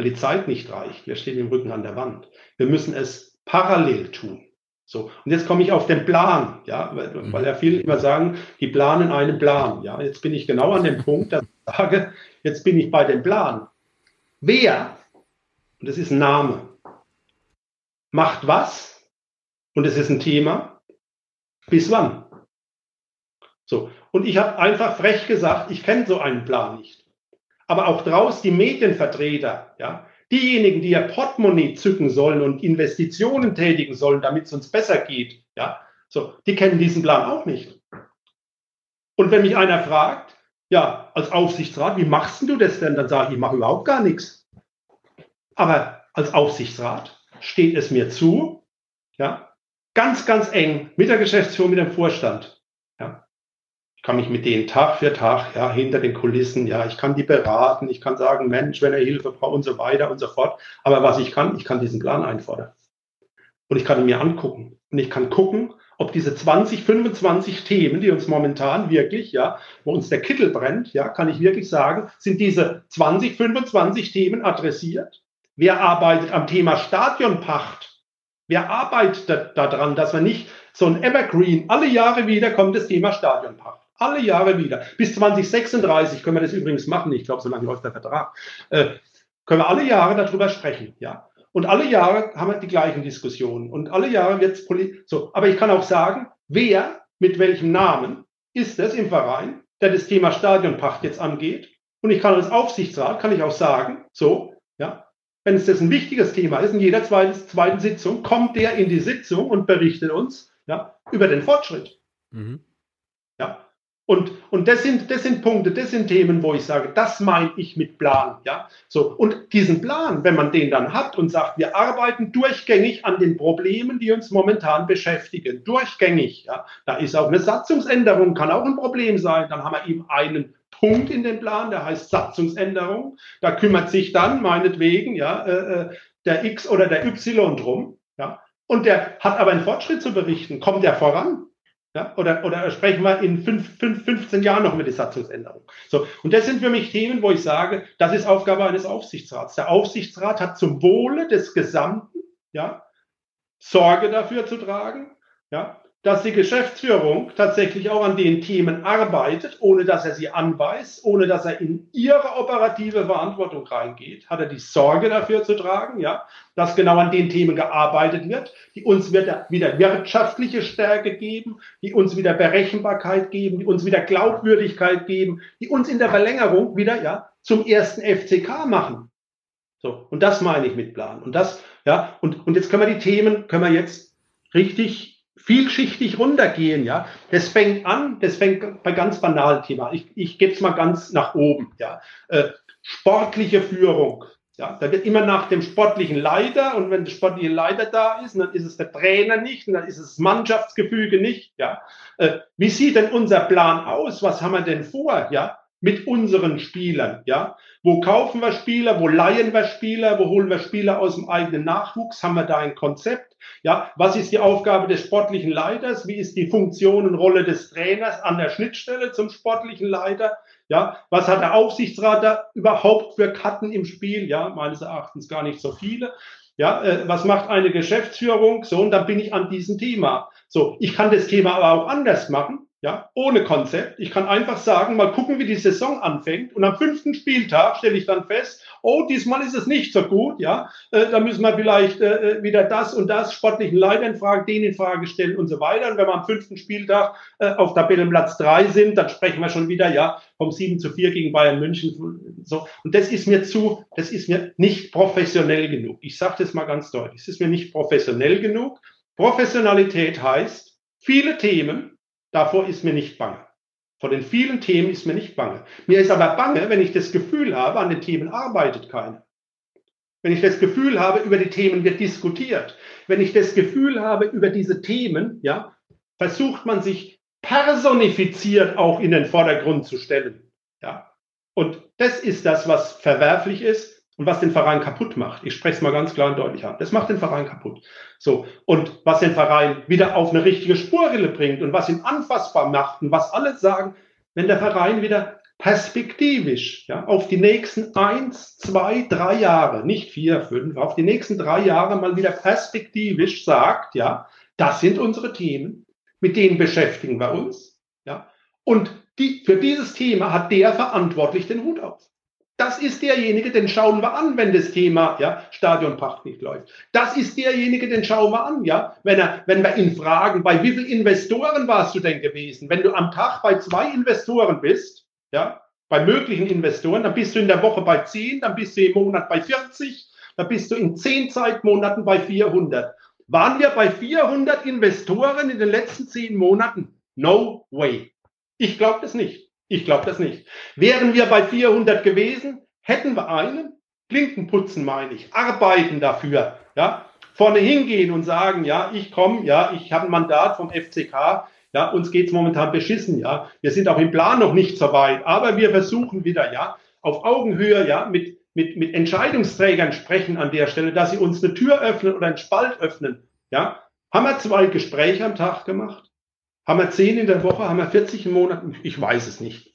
weil die Zeit nicht reicht. Wir stehen im Rücken an der Wand. Wir müssen es parallel tun. So, und jetzt komme ich auf den Plan, ja, weil, mhm. weil ja viele immer sagen, die planen einen Plan. Ja, jetzt bin ich genau an dem Punkt, dass ich sage, jetzt bin ich bei dem Plan. Wer, und das ist ein Name, macht was, und es ist ein Thema, bis wann? So, und ich habe einfach frech gesagt, ich kenne so einen Plan nicht aber auch draus die Medienvertreter, ja, diejenigen, die ihr Portemonnaie zücken sollen und Investitionen tätigen sollen, damit es uns besser geht, ja, so, die kennen diesen Plan auch nicht. Und wenn mich einer fragt, ja, als Aufsichtsrat, wie machst du das denn? Dann sage ich, ich mache überhaupt gar nichts. Aber als Aufsichtsrat steht es mir zu, ja, ganz, ganz eng mit der Geschäftsführung, mit dem Vorstand, ich kann mich mit denen Tag für Tag, ja, hinter den Kulissen, ja, ich kann die beraten, ich kann sagen, Mensch, wenn er Hilfe braucht und so weiter und so fort. Aber was ich kann, ich kann diesen Plan einfordern. Und ich kann ihn mir angucken. Und ich kann gucken, ob diese 20, 25 Themen, die uns momentan wirklich, ja, wo uns der Kittel brennt, ja, kann ich wirklich sagen, sind diese 20, 25 Themen adressiert? Wer arbeitet am Thema Stadionpacht? Wer arbeitet daran, dass wir nicht so ein Evergreen, alle Jahre wieder kommt das Thema Stadionpacht. Alle Jahre wieder. Bis 2036 können wir das übrigens machen. Ich glaube, so lange läuft der Vertrag. Äh, können wir alle Jahre darüber sprechen. Ja. Und alle Jahre haben wir die gleichen Diskussionen. Und alle Jahre wird es so. Aber ich kann auch sagen, wer mit welchem Namen ist es im Verein, der das Thema Stadionpacht jetzt angeht. Und ich kann als Aufsichtsrat, kann ich auch sagen, so, ja, wenn es das ein wichtiges Thema ist, in jeder zweiten, zweiten Sitzung kommt der in die Sitzung und berichtet uns ja, über den Fortschritt. Mhm. Ja, und, und das, sind, das sind Punkte, das sind Themen, wo ich sage, das meine ich mit Plan. Ja? So, und diesen Plan, wenn man den dann hat und sagt, wir arbeiten durchgängig an den Problemen, die uns momentan beschäftigen, durchgängig, ja? da ist auch eine Satzungsänderung, kann auch ein Problem sein. Dann haben wir eben einen Punkt in den Plan, der heißt Satzungsänderung. Da kümmert sich dann meinetwegen ja, äh, äh der X oder der Y drum. Ja? Und der hat aber einen Fortschritt zu berichten. Kommt der voran? Ja, oder, oder sprechen wir in fünf, fünf, 15 Jahren noch mit der Satzungsänderung. So, und das sind für mich Themen, wo ich sage, das ist Aufgabe eines Aufsichtsrats. Der Aufsichtsrat hat zum Wohle des Gesamten ja, Sorge dafür zu tragen, ja, dass die Geschäftsführung tatsächlich auch an den Themen arbeitet, ohne dass er sie anweist, ohne dass er in ihre operative Verantwortung reingeht, hat er die Sorge dafür zu tragen, ja, dass genau an den Themen gearbeitet wird, die uns wieder, wieder wirtschaftliche Stärke geben, die uns wieder Berechenbarkeit geben, die uns wieder Glaubwürdigkeit geben, die uns in der Verlängerung wieder, ja, zum ersten FCK machen. So. Und das meine ich mit Plan. Und das, ja, und, und jetzt können wir die Themen, können wir jetzt richtig vielschichtig runtergehen, ja. Das fängt an, das fängt bei ganz banalen Thema. Ich, ich gebe es mal ganz nach oben, ja. Äh, sportliche Führung. Ja, da wird immer nach dem sportlichen Leiter und wenn der sportliche Leiter da ist, dann ist es der Trainer nicht und dann ist es Mannschaftsgefüge nicht. Ja, äh, wie sieht denn unser Plan aus? Was haben wir denn vor? Ja, mit unseren Spielern. Ja, wo kaufen wir Spieler? Wo leihen wir Spieler? Wo holen wir Spieler aus dem eigenen Nachwuchs? Haben wir da ein Konzept? Ja, was ist die Aufgabe des sportlichen Leiters? Wie ist die Funktion und Rolle des Trainers an der Schnittstelle zum sportlichen Leiter? Ja, was hat der Aufsichtsrat da überhaupt für Karten im Spiel? Ja, meines Erachtens gar nicht so viele. Ja, äh, was macht eine Geschäftsführung? So, und dann bin ich an diesem Thema. So, ich kann das Thema aber auch anders machen. Ja, ohne Konzept. Ich kann einfach sagen, mal gucken, wie die Saison anfängt. Und am fünften Spieltag stelle ich dann fest, oh, diesmal ist es nicht so gut. Ja, äh, da müssen wir vielleicht äh, äh wieder das und das sportlichen Leiter in Frage, den in Frage stellen und so weiter. Und wenn wir am fünften Spieltag äh, auf Tabellenplatz drei sind, dann sprechen wir schon wieder, ja, vom 7 zu 4 gegen Bayern München. So. Und das ist mir zu, das ist mir nicht professionell genug. Ich sage das mal ganz deutlich. Es ist mir nicht professionell genug. Professionalität heißt, viele Themen, Davor ist mir nicht bange. Vor den vielen Themen ist mir nicht bange. Mir ist aber bange, wenn ich das Gefühl habe, an den Themen arbeitet keiner. Wenn ich das Gefühl habe, über die Themen wird diskutiert. Wenn ich das Gefühl habe, über diese Themen, ja, versucht man sich personifiziert auch in den Vordergrund zu stellen. Ja. Und das ist das, was verwerflich ist und was den Verein kaputt macht. Ich spreche es mal ganz klar und deutlich an. Das macht den Verein kaputt. So. Und was den Verein wieder auf eine richtige Spurrille bringt und was ihn anfassbar macht und was alle sagen, wenn der Verein wieder perspektivisch, ja, auf die nächsten eins, zwei, drei Jahre, nicht vier, fünf, auf die nächsten drei Jahre mal wieder perspektivisch sagt, ja, das sind unsere Themen, mit denen beschäftigen wir uns, ja, und die, für dieses Thema hat der verantwortlich den Hut auf. Das ist derjenige, den schauen wir an, wenn das Thema ja, Stadionpacht nicht läuft. Das ist derjenige, den schauen wir an, ja, wenn, er, wenn wir ihn fragen, bei wie vielen Investoren warst du denn gewesen? Wenn du am Tag bei zwei Investoren bist, ja, bei möglichen Investoren, dann bist du in der Woche bei zehn, dann bist du im Monat bei 40, dann bist du in zehn Zeitmonaten bei 400. Waren wir bei 400 Investoren in den letzten zehn Monaten? No way. Ich glaube das nicht. Ich glaube das nicht. Wären wir bei 400 gewesen, hätten wir einen, Klinken putzen meine ich, arbeiten dafür, ja, vorne hingehen und sagen, ja, ich komme, ja, ich habe ein Mandat vom FCK, ja, uns geht's momentan beschissen, ja, wir sind auch im Plan noch nicht so weit, aber wir versuchen wieder, ja, auf Augenhöhe, ja, mit, mit, mit Entscheidungsträgern sprechen an der Stelle, dass sie uns eine Tür öffnen oder einen Spalt öffnen, ja, haben wir zwei Gespräche am Tag gemacht, haben wir zehn in der Woche? Haben wir 40 im Monat? Ich weiß es nicht.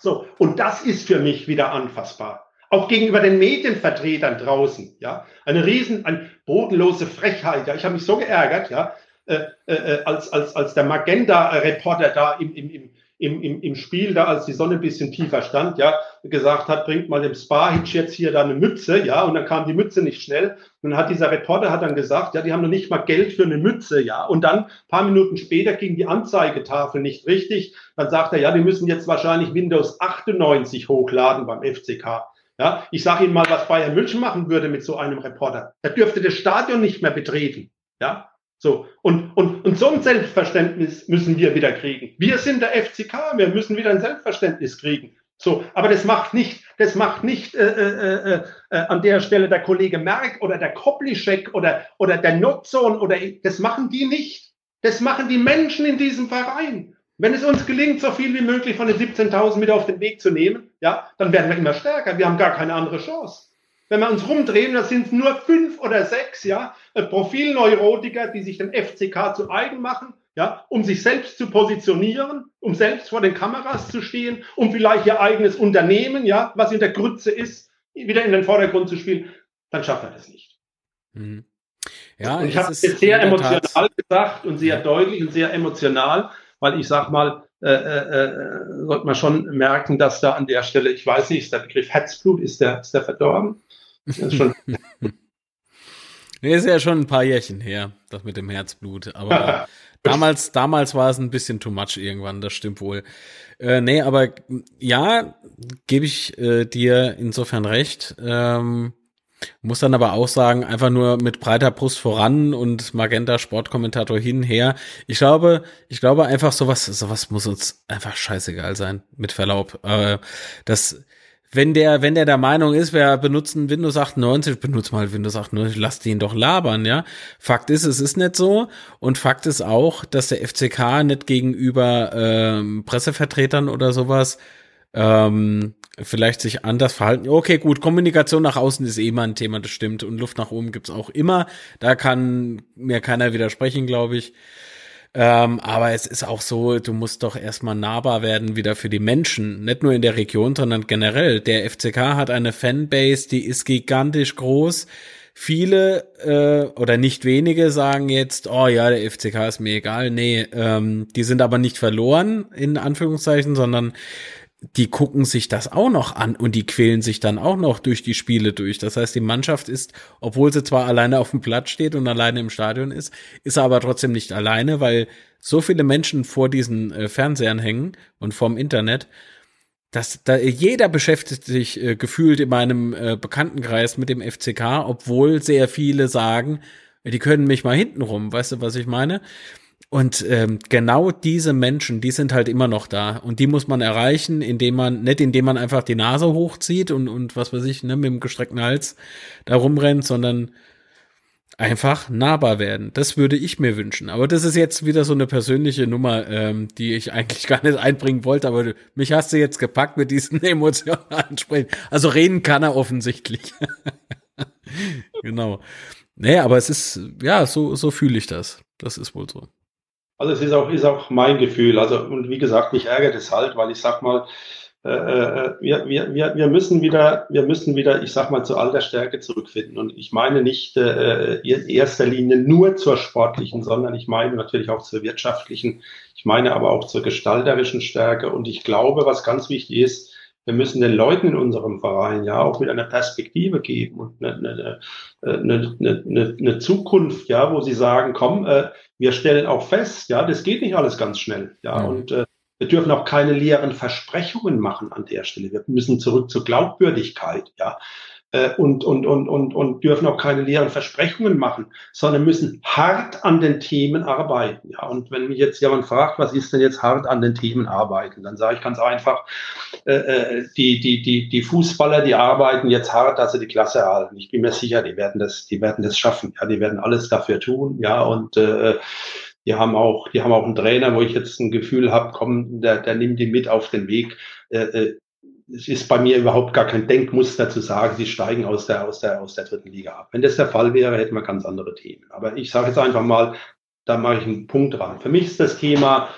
So. Und das ist für mich wieder anfassbar. Auch gegenüber den Medienvertretern draußen, ja. Eine riesen, eine bodenlose Frechheit, ja. Ich habe mich so geärgert, ja, äh, äh, als, als, als der Magenta-Reporter da im, im, im, im, im Spiel, da als die Sonne ein bisschen tiefer stand, ja, gesagt hat, bringt mal dem Spa-Hitch jetzt hier da eine Mütze, ja, und dann kam die Mütze nicht schnell. Und dann hat dieser Reporter hat dann gesagt, ja, die haben noch nicht mal Geld für eine Mütze, ja. Und dann, paar Minuten später, ging die Anzeigetafel nicht richtig. Dann sagt er, ja, die müssen jetzt wahrscheinlich Windows 98 hochladen beim FCK. Ja, ich sage Ihnen mal, was Bayern München machen würde mit so einem Reporter. Er dürfte das Stadion nicht mehr betreten. Ja, so, und, und, und so ein Selbstverständnis müssen wir wieder kriegen. Wir sind der FCK, wir müssen wieder ein Selbstverständnis kriegen. So, aber das macht nicht, das macht nicht äh, äh, äh, äh, an der Stelle der Kollege Merck oder der Koplischek oder, oder der Notzon oder das machen die nicht. Das machen die Menschen in diesem Verein. Wenn es uns gelingt, so viel wie möglich von den 17.000 mit auf den Weg zu nehmen, ja, dann werden wir immer stärker. Wir haben gar keine andere Chance. Wenn wir uns rumdrehen, das sind nur fünf oder sechs, ja, Profilneurotiker, die sich den FCK zu eigen machen, ja, um sich selbst zu positionieren, um selbst vor den Kameras zu stehen, um vielleicht ihr eigenes Unternehmen, ja, was in der Grütze ist, wieder in den Vordergrund zu spielen, dann schafft er das nicht. Mhm. Ja, und ich habe es sehr emotional gesagt und sehr deutlich und sehr emotional, weil ich sag mal, äh, äh, äh, sollte man schon merken, dass da an der Stelle, ich weiß nicht, ist der Begriff Herzblut, ist der, ist der verdorben? Das ist schon nee, ist ja schon ein paar Jährchen her, das mit dem Herzblut. Aber damals, damals war es ein bisschen too much irgendwann, das stimmt wohl. Äh, nee, aber ja, gebe ich äh, dir insofern recht. Ähm, muss dann aber auch sagen, einfach nur mit breiter Brust voran und Magenta Sportkommentator hinher. Ich glaube, ich glaube einfach sowas, sowas muss uns einfach scheißegal sein, mit Verlaub. Äh, das, wenn der, wenn der der Meinung ist, wir benutzen Windows 98, benutzt mal Windows 98, lasst ihn doch labern, ja. Fakt ist, es ist nicht so. Und Fakt ist auch, dass der FCK nicht gegenüber ähm, Pressevertretern oder sowas ähm, vielleicht sich anders verhalten. Okay, gut, Kommunikation nach außen ist eh immer ein Thema, das stimmt. Und Luft nach oben gibt's auch immer. Da kann mir keiner widersprechen, glaube ich. Ähm, aber es ist auch so, du musst doch erstmal nahbar werden wieder für die Menschen, nicht nur in der Region, sondern generell. Der FCK hat eine Fanbase, die ist gigantisch groß. Viele äh, oder nicht wenige sagen jetzt, oh ja, der FCK ist mir egal. Nee, ähm, die sind aber nicht verloren, in Anführungszeichen, sondern die gucken sich das auch noch an und die quälen sich dann auch noch durch die Spiele durch. Das heißt, die Mannschaft ist, obwohl sie zwar alleine auf dem Platz steht und alleine im Stadion ist, ist aber trotzdem nicht alleine, weil so viele Menschen vor diesen äh, Fernsehern hängen und vorm Internet, dass da jeder beschäftigt sich äh, gefühlt in meinem äh, Bekanntenkreis mit dem FCK, obwohl sehr viele sagen, die können mich mal hinten rum, weißt du, was ich meine? Und ähm, genau diese Menschen, die sind halt immer noch da. Und die muss man erreichen, indem man, nicht indem man einfach die Nase hochzieht und, und was weiß ich, ne, mit dem gestreckten Hals da rumrennt, sondern einfach nahbar werden. Das würde ich mir wünschen. Aber das ist jetzt wieder so eine persönliche Nummer, ähm, die ich eigentlich gar nicht einbringen wollte. Aber du, mich hast du jetzt gepackt mit diesen emotionalen Sprechen. Also reden kann er offensichtlich. genau. Nee, aber es ist, ja, so, so fühle ich das. Das ist wohl so. Also es ist auch, ist auch mein Gefühl. Also, und wie gesagt, mich ärgert es halt, weil ich sag mal, äh, äh, wir, wir, wir, müssen wieder, wir müssen wieder, ich sag mal, zu alter Stärke zurückfinden. Und ich meine nicht äh, in erster Linie nur zur sportlichen, sondern ich meine natürlich auch zur wirtschaftlichen. Ich meine aber auch zur gestalterischen Stärke. Und ich glaube, was ganz wichtig ist, wir müssen den Leuten in unserem Verein ja auch wieder eine Perspektive geben und eine, eine, eine, eine, eine Zukunft, ja, wo sie sagen, komm, äh, wir stellen auch fest, ja, das geht nicht alles ganz schnell, ja, mhm. und äh, wir dürfen auch keine leeren Versprechungen machen an der Stelle. Wir müssen zurück zur Glaubwürdigkeit, ja. Äh, und, und, und, und, und dürfen auch keine leeren Versprechungen machen, sondern müssen hart an den Themen arbeiten. Ja, und wenn mich jetzt jemand fragt, was ist denn jetzt hart an den Themen arbeiten, dann sage ich ganz einfach, äh, äh, die, die, die, die Fußballer, die arbeiten jetzt hart, dass sie die Klasse erhalten. Ich bin mir sicher, die werden das, die werden das schaffen. Ja, die werden alles dafür tun. Ja, und äh, die haben auch, die haben auch einen Trainer, wo ich jetzt ein Gefühl habe, komm, der, der nimmt die mit auf den Weg. Äh, äh es ist bei mir überhaupt gar kein Denkmuster zu sagen, sie steigen aus der, aus der, aus der dritten Liga ab. Wenn das der Fall wäre, hätten wir ganz andere Themen. Aber ich sage jetzt einfach mal, da mache ich einen Punkt dran. Für mich ist das Thema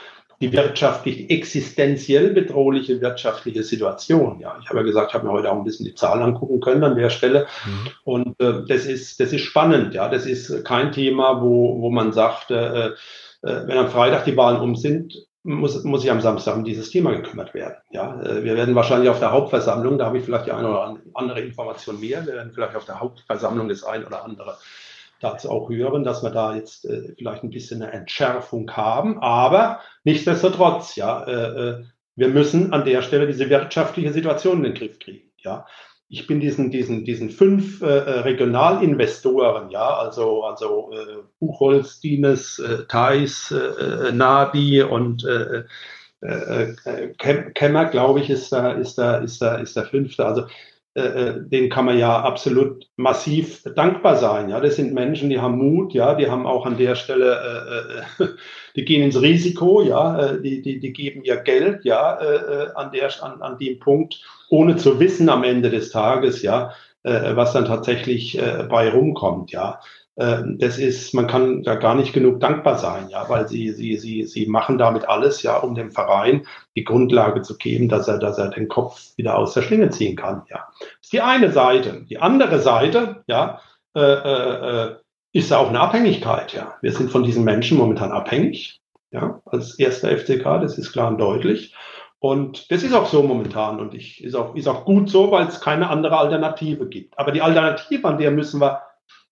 die wirtschaftlich existenziell bedrohliche wirtschaftliche Situation. Ja, ich habe ja gesagt, ich habe mir heute auch ein bisschen die Zahlen angucken können an der Stelle. Mhm. Und äh, das ist, das ist spannend. Ja, das ist kein Thema, wo, wo man sagt, äh, äh, wenn am Freitag die Wahlen um sind, muss, muss ich am Samstag um dieses Thema gekümmert werden. Ja, äh, wir werden wahrscheinlich auf der Hauptversammlung, da habe ich vielleicht die eine oder andere Information mehr, wir werden vielleicht auf der Hauptversammlung das ein oder andere dazu auch hören, dass wir da jetzt äh, vielleicht ein bisschen eine Entschärfung haben. Aber nichtsdestotrotz, ja, äh, äh wir müssen an der Stelle diese wirtschaftliche Situation in den Griff kriegen. Ja, ich bin diesen, diesen, diesen fünf äh, äh, Regionalinvestoren, ja, also, also äh, Buchholz, Dienes, äh, Thais, äh, äh Nabi und äh, äh, äh Kemmer, glaube ich, ist da, ist da, ist da, ist der fünfte. Also äh, den kann man ja absolut massiv dankbar sein. Ja, das sind Menschen, die haben Mut, ja, die haben auch an der Stelle, äh, äh, die gehen ins Risiko, ja, äh, die, die, die geben ihr Geld, ja, äh, an der, an, an dem Punkt, ohne zu wissen am Ende des Tages, ja, äh, was dann tatsächlich äh, bei rumkommt, ja. Äh, das ist, man kann da gar nicht genug dankbar sein, ja, weil sie, sie, sie, sie machen damit alles, ja, um dem Verein die Grundlage zu geben, dass er, dass er den Kopf wieder aus der Schlinge ziehen kann, ja. Das ist die eine Seite. Die andere Seite, ja, äh, äh, ist auch eine Abhängigkeit, ja. Wir sind von diesen Menschen momentan abhängig, ja, als erster FCK, das ist klar und deutlich. Und das ist auch so momentan und ich, ist, auch, ist auch gut so, weil es keine andere Alternative gibt. Aber die Alternative, an der müssen wir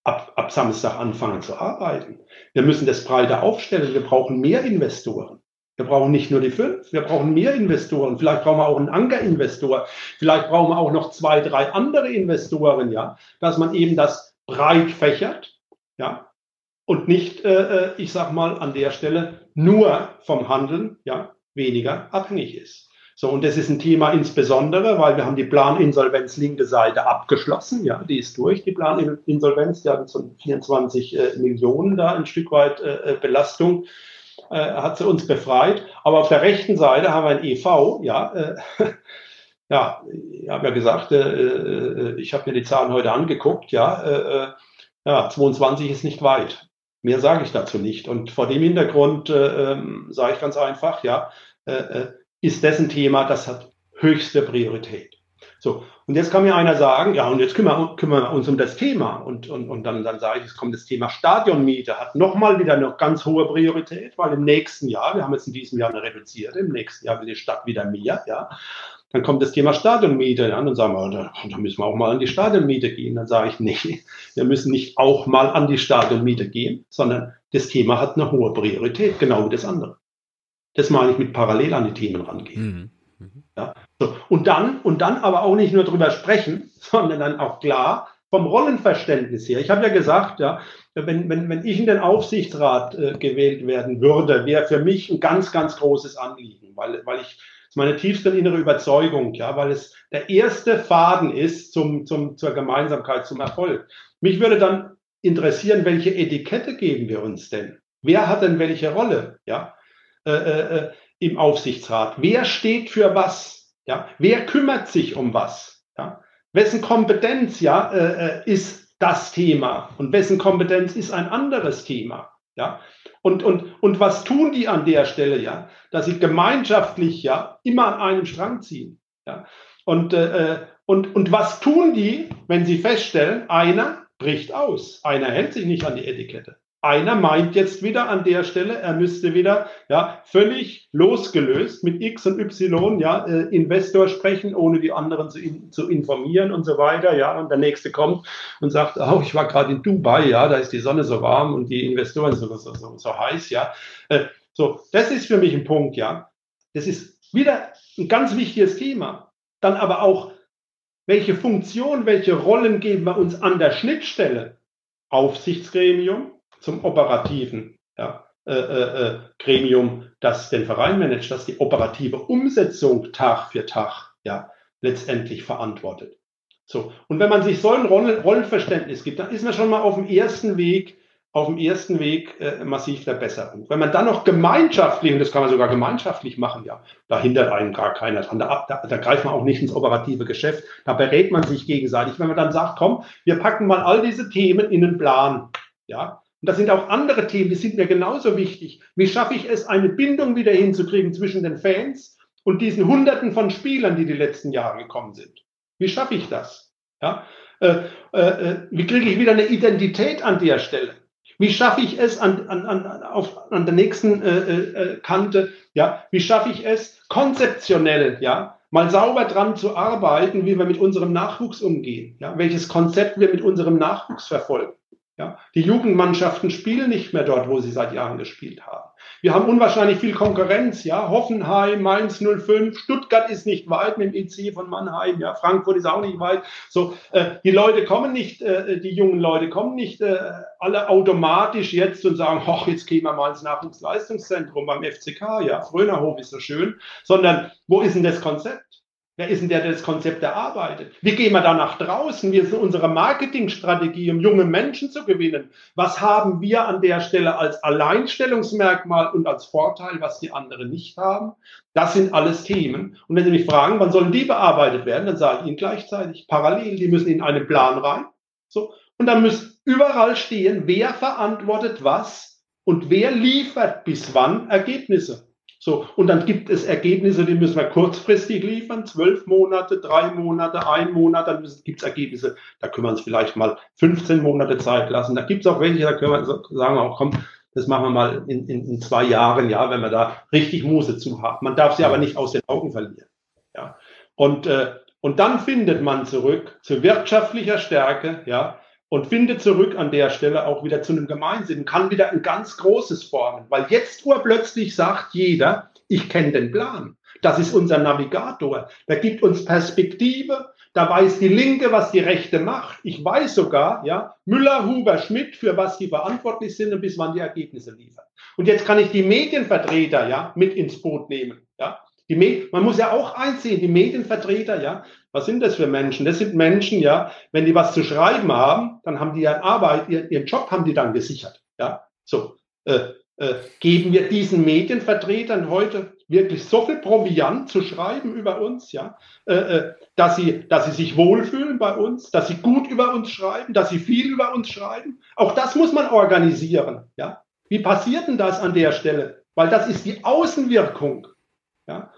ab, ab Samstag anfangen zu arbeiten. Wir müssen das breiter aufstellen. Wir brauchen mehr Investoren. Wir brauchen nicht nur die fünf, wir brauchen mehr Investoren. Vielleicht brauchen wir auch einen Ankerinvestor. Vielleicht brauchen wir auch noch zwei, drei andere Investoren, ja, dass man eben das breit fächert, ja, und nicht, äh, äh ich sag mal, an der Stelle nur vom Handeln, ja, weniger abhängig ist. So, und das ist ein Thema insbesondere, weil wir haben die Planinsolvenz linke Seite abgeschlossen. Ja, die ist durch, die Planinsolvenz. Die hatten so 24 äh, Millionen da ein Stück weit äh, äh, Belastung, äh, hat sie uns befreit. Aber auf der rechten Seite haben wir ein EV, ja, äh, ja, ich habe ja gesagt, äh, ich habe mir die Zahlen heute angeguckt, ja, ja, 22 ist nicht weit. Mehr sage ich dazu nicht. Und vor dem Hintergrund äh, ähm, sage ich ganz einfach, ja, ist das ein Thema, das hat höchste Priorität. So, und jetzt kann mir einer sagen, ja, und jetzt kümmern, kümmern wir uns um das Thema. Und, und, und dann, dann sage ich, es kommt das Thema Stadionmiete, hat nochmal wieder eine ganz hohe Priorität, weil im nächsten Jahr, wir haben jetzt in diesem Jahr eine reduzierte, im nächsten Jahr will die Stadt wieder mehr, ja. Dann kommt das Thema Stadionmiete an und sagen wir, da, da müssen wir auch mal an die Stadionmiete gehen. Dann sage ich, nee, wir müssen nicht auch mal an die Stadionmiete gehen, sondern das Thema hat eine hohe Priorität, genau wie das andere. Das meine ich mit parallel an die Themen rangehen. Mhm. Mhm. Ja, so. und, dann, und dann aber auch nicht nur drüber sprechen, sondern dann auch klar vom Rollenverständnis her. Ich habe ja gesagt, ja, wenn, wenn, wenn ich in den Aufsichtsrat äh, gewählt werden würde, wäre für mich ein ganz, ganz großes Anliegen, weil, weil ich ist meine tiefste innere Überzeugung, ja, weil es der erste Faden ist zum, zum, zur Gemeinsamkeit, zum Erfolg. Mich würde dann interessieren, welche Etikette geben wir uns denn? Wer hat denn welche Rolle, ja, äh, äh, äh im Aufsichtsrat? Wer steht für was? Ja, wer kümmert sich um was? Ja, wessen Kompetenz, ja, äh, äh ist das Thema und wessen Kompetenz ist ein anderes Thema? Ja, und, und, und was tun die an der Stelle, ja? Dass sie gemeinschaftlich ja immer an einem Strang ziehen. Ja? Und, äh, und, und was tun die, wenn sie feststellen, einer bricht aus, einer hält sich nicht an die Etikette? Einer meint jetzt wieder an der Stelle, er müsste wieder ja, völlig losgelöst mit X und Y ja, äh, Investor sprechen, ohne die anderen zu, in, zu informieren und so weiter. Ja, und der nächste kommt und sagt, oh, ich war gerade in Dubai, ja, da ist die Sonne so warm und die Investoren so, so, so, so heiß, ja. Äh, so, das ist für mich ein Punkt, ja. Das ist wieder ein ganz wichtiges Thema. Dann aber auch, welche Funktion, welche Rollen geben wir uns an der Schnittstelle? Aufsichtsgremium, zum operativen ja, äh, äh, äh, Gremium, das den Verein managt, das die operative Umsetzung Tag für Tag ja, letztendlich verantwortet. So. Und wenn man sich so ein Rollenverständnis gibt, dann ist man schon mal auf dem ersten Weg, auf dem ersten Weg äh, massiv der. Wenn man dann noch gemeinschaftlich, und das kann man sogar gemeinschaftlich machen, ja, da hindert einen gar keiner dran. Da, da, da greift man auch nicht ins operative Geschäft. Da berät man sich gegenseitig. Wenn man dann sagt, komm, wir packen mal all diese Themen in einen Plan, ja, und das sind auch andere Themen, die sind mir genauso wichtig. Wie schaffe ich es, eine Bindung wieder hinzukriegen zwischen den Fans und diesen Hunderten von Spielern, die die letzten Jahre gekommen sind? Wie schaffe ich das? Ja? Äh, äh, äh wie kriege ich wieder eine Identität an der Stelle? Wie schaffe ich es an, an, an, auf, an der nächsten äh, äh, äh, Kante? Ja, wie schaffe ich es konzeptionell, ja, mal sauber dran zu arbeiten, wie wir mit unserem Nachwuchs umgehen? Ja, welches Konzept wir mit unserem Nachwuchs verfolgen? Ja, die Jugendmannschaften spielen nicht mehr dort, wo sie seit Jahren gespielt haben. Wir haben unwahrscheinlich viel Konkurrenz, ja. Hoffenheim, Mainz 05, Stuttgart ist nicht weit mit dem EC von Mannheim, ja. Frankfurt ist auch nicht weit. So, äh, die Leute kommen nicht, äh, die jungen Leute kommen nicht äh, alle automatisch jetzt und sagen, hoch, jetzt gehen wir mal ins Nachwuchsleistungszentrum beim FCK, ja. Frönerhof ist so schön, sondern wo ist denn das Konzept? Wer ist denn der, der das Konzept erarbeitet? Wie gehen wir da nach draußen? Wie ist unsere Marketingstrategie, um junge Menschen zu gewinnen? Was haben wir an der Stelle als Alleinstellungsmerkmal und als Vorteil, was die anderen nicht haben? Das sind alles Themen. Und wenn Sie mich fragen, wann sollen die bearbeitet werden, dann sage ich Ihnen gleichzeitig parallel, die müssen in einen Plan rein. So. Und dann muss überall stehen, wer verantwortet was und wer liefert bis wann Ergebnisse. So, und dann gibt es Ergebnisse, die müssen wir kurzfristig liefern, zwölf Monate, drei Monate, ein Monat, dann gibt es Ergebnisse, da können wir uns vielleicht mal 15 Monate Zeit lassen. Da gibt es auch welche, da können wir sagen, auch komm, das machen wir mal in, in, in zwei Jahren, ja, wenn wir da richtig Muse zu haben. Man darf sie aber nicht aus den Augen verlieren. Ja. Und, äh, und dann findet man zurück zu wirtschaftlicher Stärke, ja, und findet zurück an der Stelle auch wieder zu einem Gemeinsinn, kann wieder ein ganz großes formen, weil jetzt urplötzlich sagt jeder, ich kenne den Plan. Das ist unser Navigator. Der gibt uns Perspektive. Da weiß die Linke, was die Rechte macht. Ich weiß sogar, ja, Müller, Huber, Schmidt, für was die verantwortlich sind und bis wann die Ergebnisse liefern. Und jetzt kann ich die Medienvertreter, ja, mit ins Boot nehmen, ja. Die Med man muss ja auch einsehen, die Medienvertreter, ja, was sind das für Menschen? Das sind Menschen, ja, wenn die was zu schreiben haben, dann haben die ja Arbeit, ihren, ihren Job haben die dann gesichert. Ja, so. Äh, äh, geben wir diesen Medienvertretern heute wirklich so viel Proviant zu schreiben über uns, ja, äh, äh, dass sie, dass sie sich wohlfühlen bei uns, dass sie gut über uns schreiben, dass sie viel über uns schreiben. Auch das muss man organisieren, ja. Wie passiert denn das an der Stelle? Weil das ist die Außenwirkung, ja.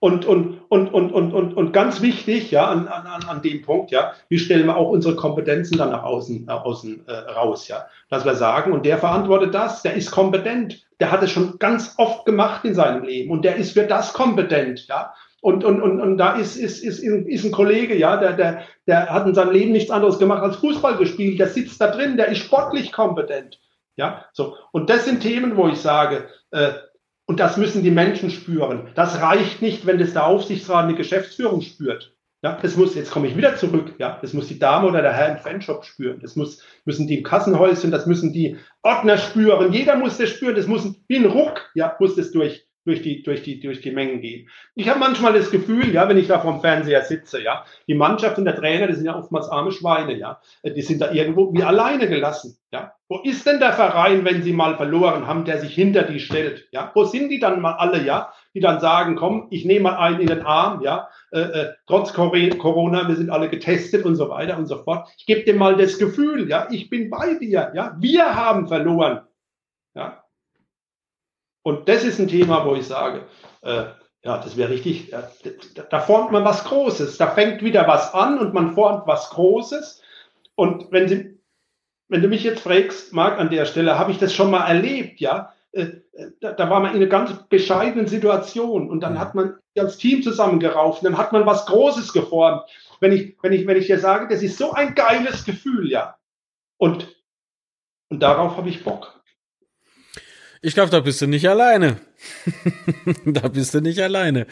Und, und, und, und, und, und, und ganz wichtig, ja, an, an, an dem Punkt, ja, wie stellen wir auch unsere Kompetenzen dann nach außen, nach außen äh, raus, ja. Dass wir sagen, und der verantwortet das, der ist kompetent, der hat es schon ganz oft gemacht in seinem Leben und der ist für das kompetent, ja. Und, und, und, und da ist, ist, ist, ist ein Kollege, ja, der, der, der hat in seinem Leben nichts anderes gemacht als Fußball gespielt, der sitzt da drin, der ist sportlich kompetent. Ja, so. Und das sind Themen, wo ich sage, äh, und das müssen die Menschen spüren. Das reicht nicht, wenn das der Aufsichtsrat eine Geschäftsführung spürt. Ja, das muss, jetzt komme ich wieder zurück, ja, das muss die Dame oder der Herr im Fanshop spüren. Das muss, müssen die im Kassenhäuschen, das müssen die Ordner spüren. Jeder muss das spüren. Das muss, wie ein Ruck, ja, muss das durch, durch die, durch die, durch die Mengen gehen. Ich habe manchmal das Gefühl, ja, wenn ich da vom Fernseher sitze, ja, die Mannschaft und der Trainer, das sind ja oftmals arme Schweine, ja, die sind da irgendwo wie alleine gelassen, ja. Wo ist denn der Verein, wenn sie mal verloren haben, der sich hinter die stellt, ja? Wo sind die dann mal alle, ja, die dann sagen, komm, ich nehme mal einen in den Arm, ja, äh, äh, trotz Corona, wir sind alle getestet und so weiter und so fort. Ich gebe dir mal das Gefühl, ja, ich bin bei dir, ja, wir haben verloren, ja. Und das ist ein Thema, wo ich sage, äh, ja, das wäre richtig, ja, da, da formt man was Großes, da fängt wieder was an und man formt was Großes. Und wenn Sie, wenn du mich jetzt fragst, Marc, an der Stelle, habe ich das schon mal erlebt, ja? Äh, äh, da, da, war man in einer ganz bescheidenen Situation und dann hat man das Team zusammengerauft, dann hat man was Großes geformt. Wenn ich, wenn ich, wenn ich dir sage, das ist so ein geiles Gefühl, ja. Und, und darauf habe ich Bock. Ich glaube, da bist du nicht alleine. da bist du nicht alleine.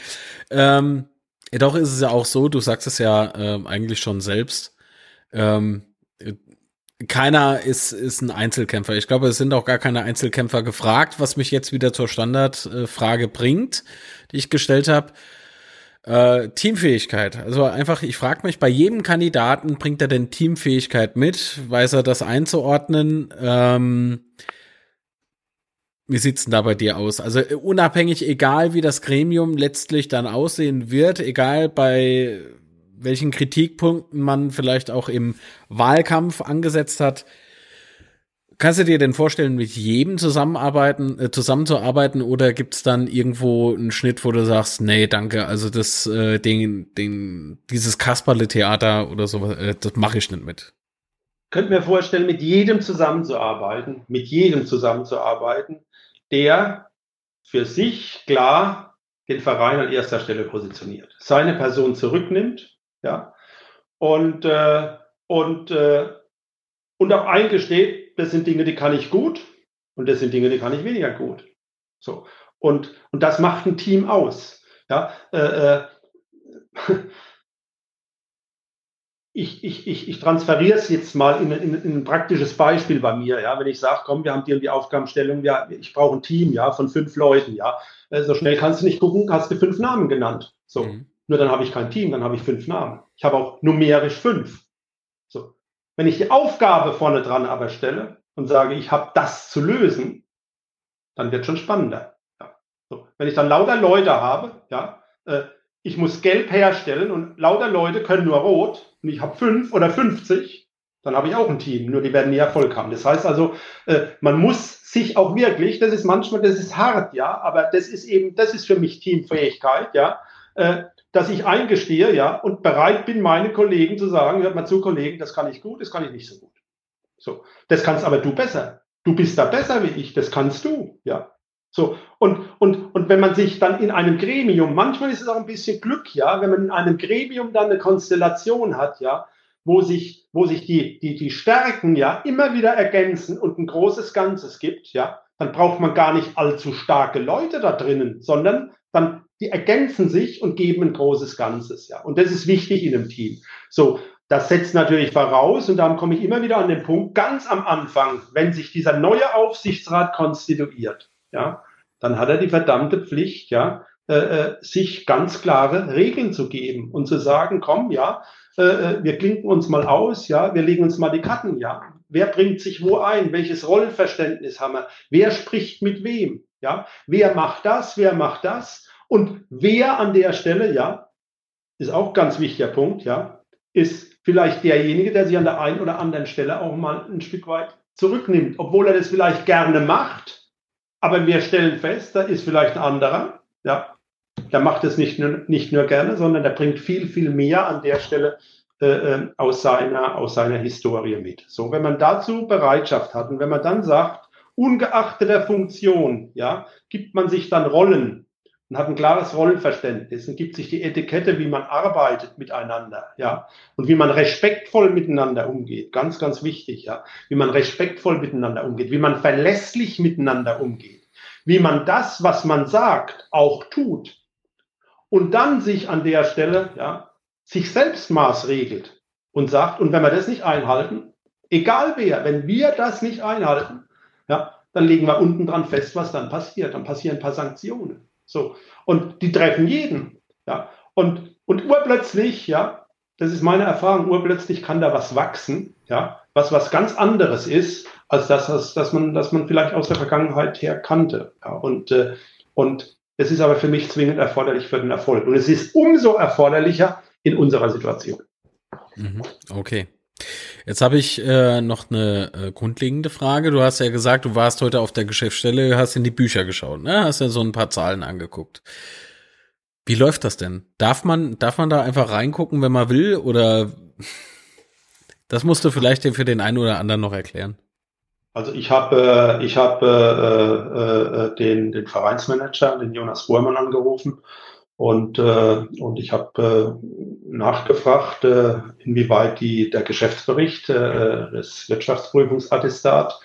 Ähm, doch ist es ja auch so, du sagst es ja ähm, eigentlich schon selbst. Ähm, keiner ist, ist ein Einzelkämpfer. Ich glaube, es sind auch gar keine Einzelkämpfer gefragt, was mich jetzt wieder zur Standardfrage bringt, die ich gestellt habe. Äh, Teamfähigkeit. Also einfach, ich frage mich, bei jedem Kandidaten bringt er denn Teamfähigkeit mit? Weiß er das einzuordnen? Ähm, wie sieht's denn da bei dir aus? Also äh, unabhängig, egal wie das Gremium letztlich dann aussehen wird, egal bei welchen Kritikpunkten man vielleicht auch im Wahlkampf angesetzt hat, kannst du dir denn vorstellen, mit jedem zusammenarbeiten, äh, zusammenzuarbeiten oder gibt's dann irgendwo einen Schnitt, wo du sagst, nee, danke, also das, äh, den, den, dieses Kasperle-Theater oder so, äh, das mache ich nicht mit. Könnt mir vorstellen, mit jedem zusammenzuarbeiten, mit jedem zusammenzuarbeiten, der für sich klar den Verein an erster Stelle positioniert, seine Person zurücknimmt, ja, und, äh, und, äh, und auch eingesteht, das sind Dinge, die kann ich gut und das sind Dinge, die kann ich weniger gut. So. Und, und das macht ein Team aus. Ja, äh, äh, ich, ich, ich, ich transferiere es jetzt mal in, in, in, ein praktisches Beispiel bei mir. Ja, wenn ich sage, komm, wir haben dir die Aufgabenstellung, ja, ich brauche ein Team, ja, von fünf Leuten, ja. Äh, so schnell kannst du nicht gucken, hast du fünf Namen genannt. So. Mhm. Nur dann habe ich kein Team, dann habe ich fünf Namen. Ich habe auch numerisch fünf. So. Wenn ich die Aufgabe vorne dran aber stelle und sage, ich habe das zu lösen, dann wird schon spannender. Ja. So. Wenn ich dann lauter Leute habe, ja, äh, ich muss gelb herstellen und lauter Leute können nur rot und ich habe fünf oder 50, Dann habe ich auch ein Team, nur die werden nie Erfolg haben. Das heißt also, äh, man muss sich auch wirklich, das ist manchmal, das ist hart, ja, aber das ist eben, das ist für mich Teamfähigkeit, ja, äh, dass ich eingestehe, ja, und bereit bin, meine Kollegen zu sagen, hört mal zu, Kollegen, das kann ich gut, das kann ich nicht so gut. So, das kannst aber du besser. Du bist da besser wie ich, das kannst du, ja. So, und, und, und wenn man sich dann in einem Gremium, manchmal ist es auch ein bisschen Glück, ja, wenn man in einem Gremium dann eine Konstellation hat, ja, wo sich, wo sich die, die, die Stärken ja immer wieder ergänzen und ein großes Ganzes gibt, ja, dann braucht man gar nicht allzu starke Leute da drinnen, sondern dann die ergänzen sich und geben ein großes Ganzes, ja. Und das ist wichtig in einem Team. So, das setzt natürlich voraus, und darum komme ich immer wieder an den Punkt, ganz am Anfang, wenn sich dieser neue Aufsichtsrat konstituiert, ja, dann hat er die verdammte Pflicht, ja, äh, äh sich ganz klare Regeln zu geben und zu sagen, komm, ja, äh, äh, wir klinken uns mal aus, ja, wir legen uns mal die Karten, ja. Wer bringt sich wo ein? Welches Rollenverständnis haben wir? Wer spricht mit wem? Ja, wer macht das? Wer macht das? Und wer an der Stelle, ja, ist auch ganz wichtiger Punkt, ja, ist vielleicht derjenige, der sich an der einen oder anderen Stelle auch mal ein Stück weit zurücknimmt, obwohl er das vielleicht gerne macht. Aber wir stellen fest, da ist vielleicht ein anderer, ja, der macht es nicht nur, nicht nur gerne, sondern der bringt viel, viel mehr an der Stelle äh, äh, aus, seiner, aus seiner Historie mit. So, wenn man dazu Bereitschaft hat und wenn man dann sagt, ungeachtet der Funktion, ja, gibt man sich dann Rollen und hat ein klares Rollenverständnis und gibt sich die Etikette, wie man arbeitet miteinander, ja, und wie man respektvoll miteinander umgeht, ganz, ganz wichtig, ja, wie man respektvoll miteinander umgeht, wie man verlässlich miteinander umgeht, wie man das, was man sagt, auch tut, und dann sich an der Stelle, ja, sich selbst maßregelt und sagt, und wenn wir das nicht einhalten, egal wer, wenn wir das nicht einhalten, ja, dann legen wir unten dran fest, was dann passiert. Dann passieren ein paar Sanktionen. So. Und die treffen jeden. Ja. Und, und urplötzlich, ja, das ist meine Erfahrung, urplötzlich kann da was wachsen, ja, was was ganz anderes ist, als das, was, das man, das man vielleicht aus der Vergangenheit her kannte. Ja. Und, äh, und es ist aber für mich zwingend erforderlich für den Erfolg. Und es ist umso erforderlicher in unserer Situation. Mhm. Okay. Jetzt habe ich äh, noch eine äh, grundlegende Frage. Du hast ja gesagt, du warst heute auf der Geschäftsstelle, hast in die Bücher geschaut, ne? Hast ja so ein paar Zahlen angeguckt. Wie läuft das denn? Darf man, darf man da einfach reingucken, wenn man will? Oder das musst du vielleicht für den einen oder anderen noch erklären. Also ich habe äh, ich hab, äh, äh, äh, den, den Vereinsmanager, den Jonas Bormann, angerufen und, äh, und ich habe äh, nachgefragt, äh, inwieweit die, der Geschäftsbericht äh, des Wirtschaftsprüfungsattestat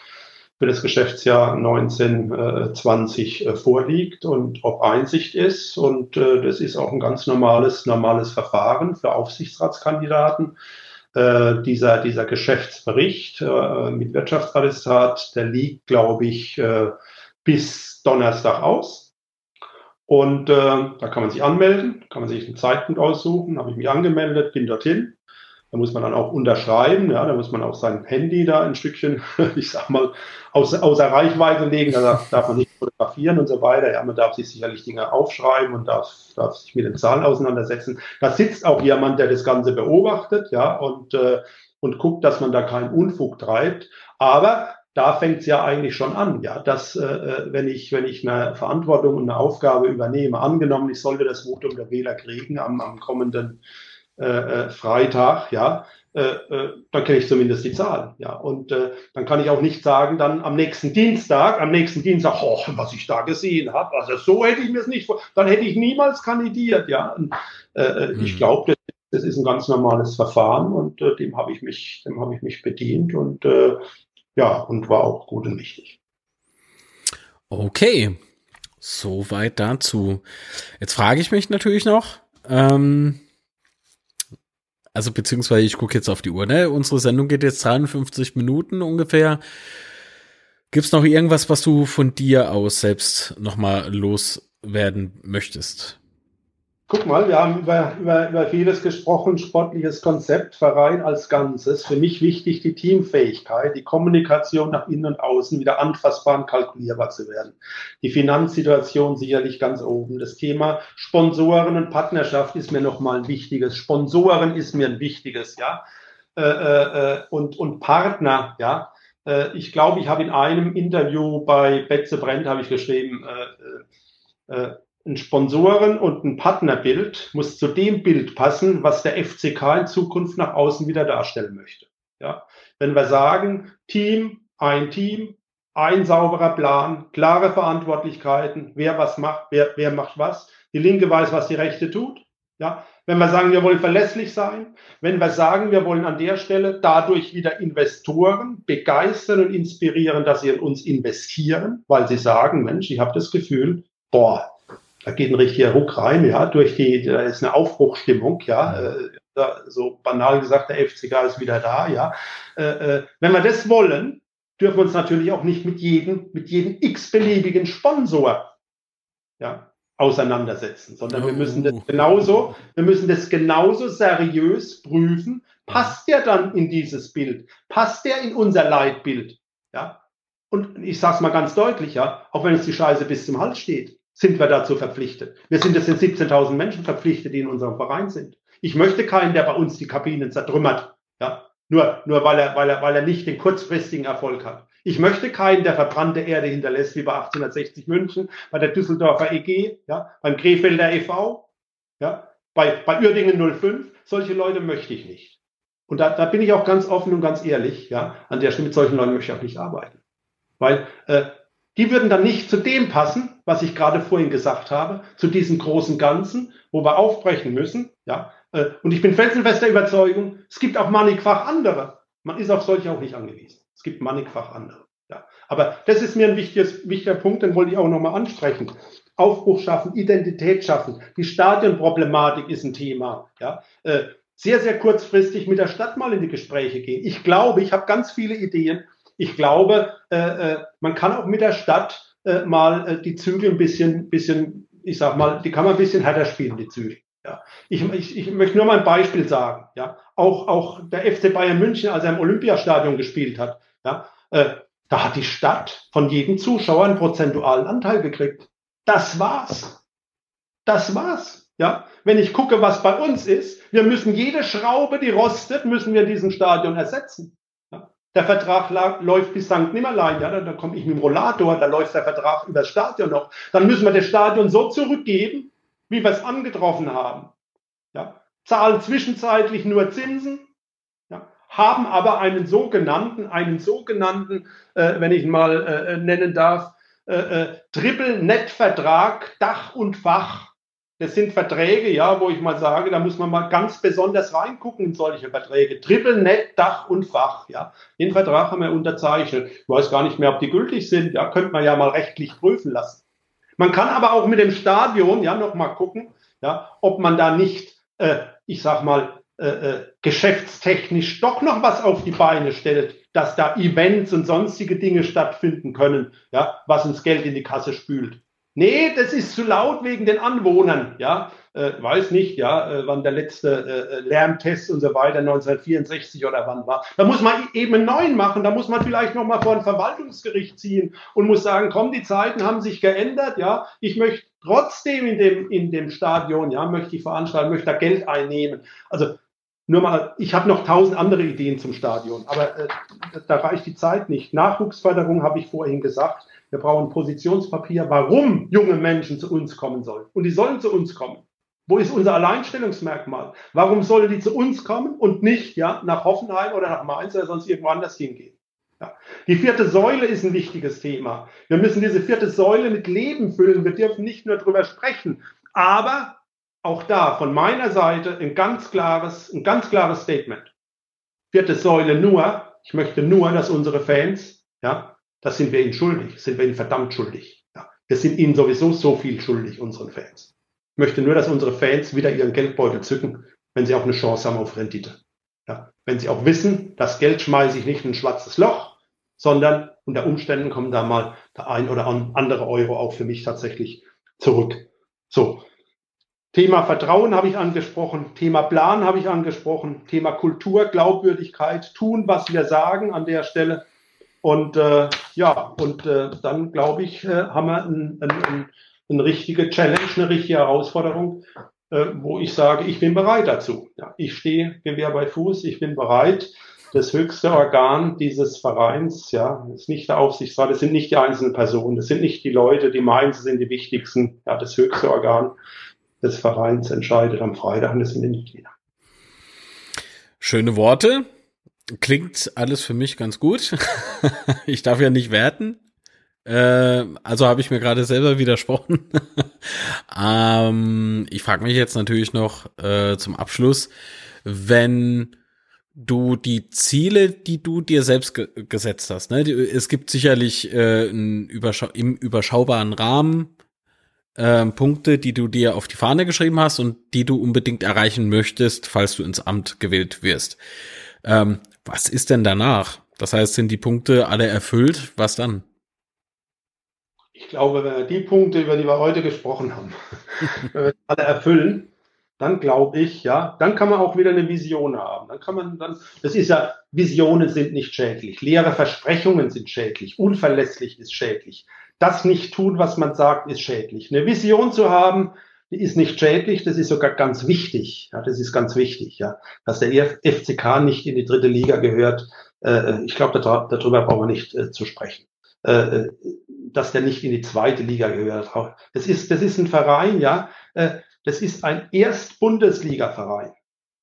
für das Geschäftsjahr 1920 äh, vorliegt und ob Einsicht ist. Und äh, das ist auch ein ganz normales, normales Verfahren für Aufsichtsratskandidaten. Äh, dieser, dieser Geschäftsbericht äh, mit Wirtschaftsattestat, der liegt, glaube ich, äh, bis Donnerstag aus. Und äh, da kann man sich anmelden, kann man sich einen Zeitpunkt aussuchen, habe ich mich angemeldet, bin dorthin. Da muss man dann auch unterschreiben, ja, da muss man auch sein Handy da ein Stückchen, ich sag mal, außer, außer Reichweite legen, da darf, darf man nicht fotografieren und so weiter. Ja, man darf sich sicherlich Dinge aufschreiben und darf, darf sich mit den Zahlen auseinandersetzen. Da sitzt auch jemand, der das Ganze beobachtet, ja, und, äh, und guckt, dass man da keinen Unfug treibt. Aber da fängt es ja eigentlich schon an, ja, dass äh, äh, wenn ich wenn ich eine Verantwortung und eine Aufgabe übernehme, angenommen, ich sollte das Votum der Wähler kriegen am, am kommenden äh, äh, Freitag, ja, äh, äh, dann kenne ich zumindest die Zahlen. Ja, und äh, dann kann ich auch nicht sagen, dann am nächsten Dienstag, am nächsten Dienstag, oh, was ich da gesehen habe, also so hätte ich mir es nicht vor, dann hätte ich niemals kandidiert. Ja, und, äh, mhm. ich glaube, das, das, ist ein ganz normales Verfahren und äh, dem habe ich mich, dem habe ich mich bedient und äh, ja, und war auch gut und wichtig. Okay, soweit dazu. Jetzt frage ich mich natürlich noch, ähm, also beziehungsweise ich gucke jetzt auf die Uhr, ne? Unsere Sendung geht jetzt 53 Minuten ungefähr. Gibt's noch irgendwas, was du von dir aus selbst nochmal loswerden möchtest? Guck mal, wir haben über, über, über vieles gesprochen, sportliches Konzept, Verein als Ganzes. Für mich wichtig die Teamfähigkeit, die Kommunikation nach innen und außen wieder anfassbar und kalkulierbar zu werden. Die Finanzsituation sicherlich ganz oben. Das Thema Sponsoren und Partnerschaft ist mir nochmal ein wichtiges. Sponsoren ist mir ein wichtiges, ja. äh, äh, und, und Partner, ja. Äh, ich glaube, ich habe in einem Interview bei Betze Brent habe ich geschrieben, äh, äh, ein Sponsoren- und ein Partnerbild muss zu dem Bild passen, was der FCK in Zukunft nach außen wieder darstellen möchte. Ja, wenn wir sagen, Team, ein Team, ein sauberer Plan, klare Verantwortlichkeiten, wer was macht, wer, wer macht was. Die Linke weiß, was die Rechte tut. Ja, wenn wir sagen, wir wollen verlässlich sein, wenn wir sagen, wir wollen an der Stelle dadurch wieder Investoren begeistern und inspirieren, dass sie in uns investieren, weil sie sagen, Mensch, ich habe das Gefühl, boah, da geht ein richtiger Ruck rein, ja, durch die, da ist eine Aufbruchstimmung, ja, äh, so banal gesagt, der FCK ist wieder da, ja. Äh, äh, wenn wir das wollen, dürfen wir uns natürlich auch nicht mit jedem, mit jedem x-beliebigen Sponsor, ja, auseinandersetzen, sondern wir müssen das oh. genauso, wir müssen das genauso seriös prüfen. Passt der dann in dieses Bild? Passt der in unser Leitbild? Ja. Und ich sage es mal ganz deutlich, ja, auch wenn uns die Scheiße bis zum Hals steht, sind wir dazu verpflichtet. Wir sind es sind 17.000 Menschen verpflichtet, die in unserem Verein sind. Ich möchte keinen, der bei uns die Kabinen zertrümmert. Ja. Nur, nur weil er, weil er, weil er nicht den kurzfristigen Erfolg hat. Ich möchte keinen, der verbrannte Erde hinterlässt, wie bei 1860 München, bei der Düsseldorfer EG, ja, beim Krefelder e.V., ja, bei, bei Uerdingen 05. Solche Leute möchte ich nicht. Und da, da bin ich auch ganz offen und ganz ehrlich, ja, an der Stelle mit solchen Leuten möchte ich auch nicht arbeiten. Weil äh, die würden dann nicht zu dem passen, was ich gerade vorhin gesagt habe, zu diesem großen Ganzen, wo wir aufbrechen müssen. Ja, äh, und ich bin felsenfester Überzeugung, es gibt auch mannigfach andere. Man ist auf solche auch nicht angewiesen. Es gibt mannigfach andere. Ja. Aber das ist mir ein wichtiges, wichtiger Punkt, den wollte ich auch nochmal ansprechen. Aufbruch schaffen, Identität schaffen. Die Stadionproblematik ist ein Thema. Ja. Äh, sehr, sehr kurzfristig mit der Stadt mal in die Gespräche gehen. Ich glaube, ich habe ganz viele Ideen. Ich glaube, äh, äh, man kann auch mit der Stadt äh, mal die Zügel ein bisschen, bisschen, ich sag mal, die kann man ein bisschen härter spielen, die Zügel. Ja. Ich, ich, ich möchte nur mal ein Beispiel sagen. Ja. Auch, auch der FC Bayern München, als er im Olympiastadion gespielt hat, ja, äh, da hat die Stadt von jedem Zuschauer einen prozentualen Anteil gekriegt. Das war's. Das war's. Ja, wenn ich gucke, was bei uns ist, wir müssen jede Schraube, die rostet, müssen wir in diesem Stadion ersetzen. Der Vertrag läuft bis St. Nimmerlein, ja, da, da komme ich mit dem Rollator, da läuft der Vertrag über das Stadion noch. Dann müssen wir das Stadion so zurückgeben, wie wir es angetroffen haben. Ja, zahlen zwischenzeitlich nur Zinsen, ja, haben aber einen sogenannten, einen sogenannten, äh, wenn ich mal äh, nennen darf, äh, äh, Triple-Net-Vertrag, Dach und Fach. Das sind Verträge, ja, wo ich mal sage, da muss man mal ganz besonders reingucken in solche Verträge. Triple Net, Dach und Fach, ja. Den Vertrag haben wir unterzeichnet. Ich weiß gar nicht mehr, ob die gültig sind. Ja, könnte man ja mal rechtlich prüfen lassen. Man kann aber auch mit dem Stadion ja noch mal gucken, ja, ob man da nicht, äh, ich sag mal, äh, äh, geschäftstechnisch doch noch was auf die Beine stellt, dass da Events und sonstige Dinge stattfinden können, ja, was uns Geld in die Kasse spült. Nee, das ist zu laut wegen den Anwohnern, ja äh, weiß nicht, ja, äh, wann der letzte äh, Lärmtest und so weiter, 1964 oder wann war. Da muss man eben einen neuen machen, da muss man vielleicht nochmal vor ein Verwaltungsgericht ziehen und muss sagen, komm, die Zeiten haben sich geändert, ja, ich möchte trotzdem in dem, in dem Stadion, ja, möchte ich veranstalten, möchte da Geld einnehmen. Also nur mal, ich habe noch tausend andere Ideen zum Stadion, aber äh, da reicht die Zeit nicht. Nachwuchsförderung habe ich vorhin gesagt. Wir brauchen Positionspapier, warum junge Menschen zu uns kommen sollen. Und die sollen zu uns kommen. Wo ist unser Alleinstellungsmerkmal? Warum sollen die zu uns kommen und nicht ja, nach Hoffenheim oder nach Mainz oder sonst irgendwo anders hingehen? Ja. Die vierte Säule ist ein wichtiges Thema. Wir müssen diese vierte Säule mit Leben füllen. Wir dürfen nicht nur drüber sprechen. Aber auch da von meiner Seite ein ganz klares, ein ganz klares Statement. Vierte Säule nur, ich möchte nur, dass unsere Fans, ja, das sind wir ihnen schuldig, sind wir ihnen verdammt schuldig. Ja. Wir sind ihnen sowieso so viel schuldig, unseren Fans möchte nur, dass unsere Fans wieder ihren Geldbeutel zücken, wenn sie auch eine Chance haben auf Rendite. Ja, wenn sie auch wissen, das Geld schmeiße ich nicht in ein schwarzes Loch, sondern unter Umständen kommen da mal der ein oder andere Euro auch für mich tatsächlich zurück. So. Thema Vertrauen habe ich angesprochen, Thema Plan habe ich angesprochen, Thema Kultur, Glaubwürdigkeit, tun, was wir sagen an der Stelle. Und äh, ja, und äh, dann glaube ich, äh, haben wir ein, ein, ein eine richtige Challenge, eine richtige Herausforderung, äh, wo ich sage, ich bin bereit dazu. Ja, ich stehe Gewehr bei Fuß, ich bin bereit. Das höchste Organ dieses Vereins, ja, ist nicht der Aufsichtsrat, das sind nicht die einzelnen Personen, das sind nicht die Leute, die meinen, sie sind die wichtigsten. Ja, das höchste Organ des Vereins entscheidet am Freitag und das sind die Mitglieder. Schöne Worte. Klingt alles für mich ganz gut. ich darf ja nicht werten. Äh, also habe ich mir gerade selber widersprochen. ähm, ich frage mich jetzt natürlich noch äh, zum Abschluss, wenn du die Ziele, die du dir selbst ge gesetzt hast, ne? Es gibt sicherlich äh, ein überschau im überschaubaren Rahmen äh, Punkte, die du dir auf die Fahne geschrieben hast und die du unbedingt erreichen möchtest, falls du ins Amt gewählt wirst. Ähm, was ist denn danach? Das heißt, sind die Punkte alle erfüllt? Was dann? Ich glaube, wenn wir die Punkte, über die wir heute gesprochen haben, alle erfüllen, dann glaube ich, ja, dann kann man auch wieder eine Vision haben. Dann kann man dann, das ist ja, Visionen sind nicht schädlich, leere Versprechungen sind schädlich, unverlässlich ist schädlich. Das nicht tun, was man sagt, ist schädlich. Eine Vision zu haben, die ist nicht schädlich, das ist sogar ganz wichtig. Ja, das ist ganz wichtig, ja, dass der FCK nicht in die dritte Liga gehört. Äh, ich glaube, darüber brauchen wir nicht äh, zu sprechen. Äh, äh, dass der nicht in die zweite Liga gehört. Das ist, das ist ein Verein, ja, äh, das ist ein Erst-Bundesliga-Verein,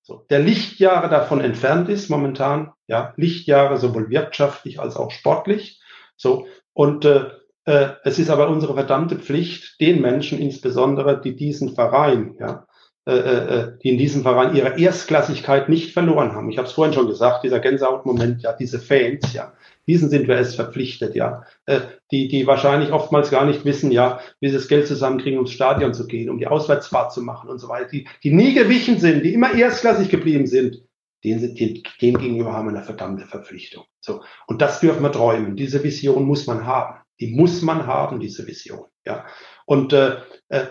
so, der Lichtjahre davon entfernt ist momentan, ja, Lichtjahre sowohl wirtschaftlich als auch sportlich. So, und äh, äh, es ist aber unsere verdammte Pflicht, den Menschen insbesondere, die diesen Verein, ja, äh, äh, die in diesem Verein ihre Erstklassigkeit nicht verloren haben. Ich habe es vorhin schon gesagt, dieser Gänsehautmoment, ja, diese Fans, ja, diesen sind wir es verpflichtet, ja, äh, die, die wahrscheinlich oftmals gar nicht wissen, ja, wie sie das Geld zusammenkriegen, ums Stadion zu gehen, um die Auswärtsfahrt zu machen und so weiter, die, die nie gewichen sind, die immer erstklassig geblieben sind, denen, denen, denen gegenüber haben wir eine verdammte Verpflichtung. So. Und das dürfen wir träumen. Diese Vision muss man haben. Die muss man haben, diese Vision, ja. Und äh, äh,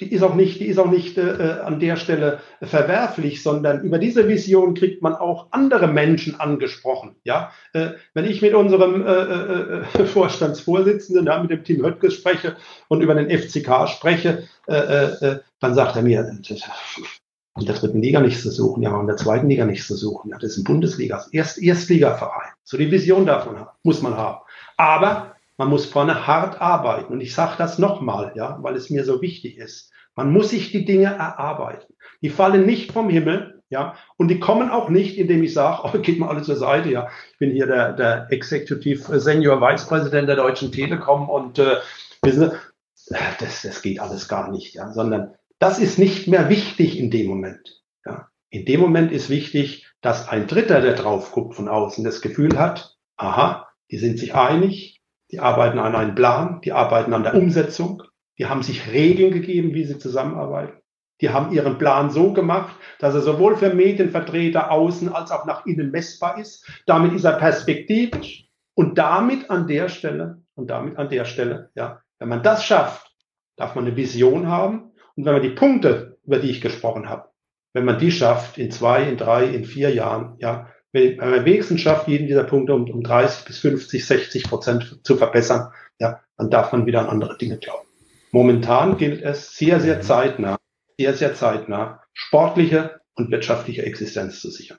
die ist auch nicht, die ist auch nicht äh, an der Stelle verwerflich, sondern über diese Vision kriegt man auch andere Menschen angesprochen. Ja, äh, wenn ich mit unserem äh, äh, äh Vorstandsvorsitzenden, ja, mit dem Team Höttges spreche und über den FCK spreche, äh, äh, dann sagt er mir, in der dritten Liga nichts zu suchen, ja, in der zweiten Liga nichts zu suchen. Ja, das ist ein Bundesliga, Erst, Erstligaverein. So die Vision davon muss man haben. Aber man muss vorne hart arbeiten. Und ich sage das nochmal, ja, weil es mir so wichtig ist. Man muss sich die Dinge erarbeiten. Die fallen nicht vom Himmel, ja, und die kommen auch nicht, indem ich sage, oh, geht mal alle zur Seite, ja. Ich bin hier der, der Executive Senior Vice President der Deutschen Telekom und äh, wissen Sie, das, das geht alles gar nicht, ja, sondern das ist nicht mehr wichtig in dem Moment. Ja. In dem Moment ist wichtig, dass ein Dritter, der drauf guckt von außen, das Gefühl hat, aha, die sind sich einig, die arbeiten an einem Plan, die arbeiten an der Umsetzung, die haben sich Regeln gegeben, wie sie zusammenarbeiten. Die haben ihren Plan so gemacht, dass er sowohl für Medienvertreter außen als auch nach innen messbar ist. Damit ist er perspektivisch und damit an der Stelle und damit an der Stelle, ja, wenn man das schafft, darf man eine Vision haben. Und wenn man die Punkte, über die ich gesprochen habe, wenn man die schafft in zwei, in drei, in vier Jahren, ja, wenn man wenigstens schafft, jeden dieser Punkte um, um 30 bis 50, 60 Prozent zu verbessern, ja, dann darf man wieder an andere Dinge glauben. Momentan gilt es sehr, sehr mhm. zeitnah, sehr, sehr zeitnah, sportliche und wirtschaftliche Existenz zu sichern.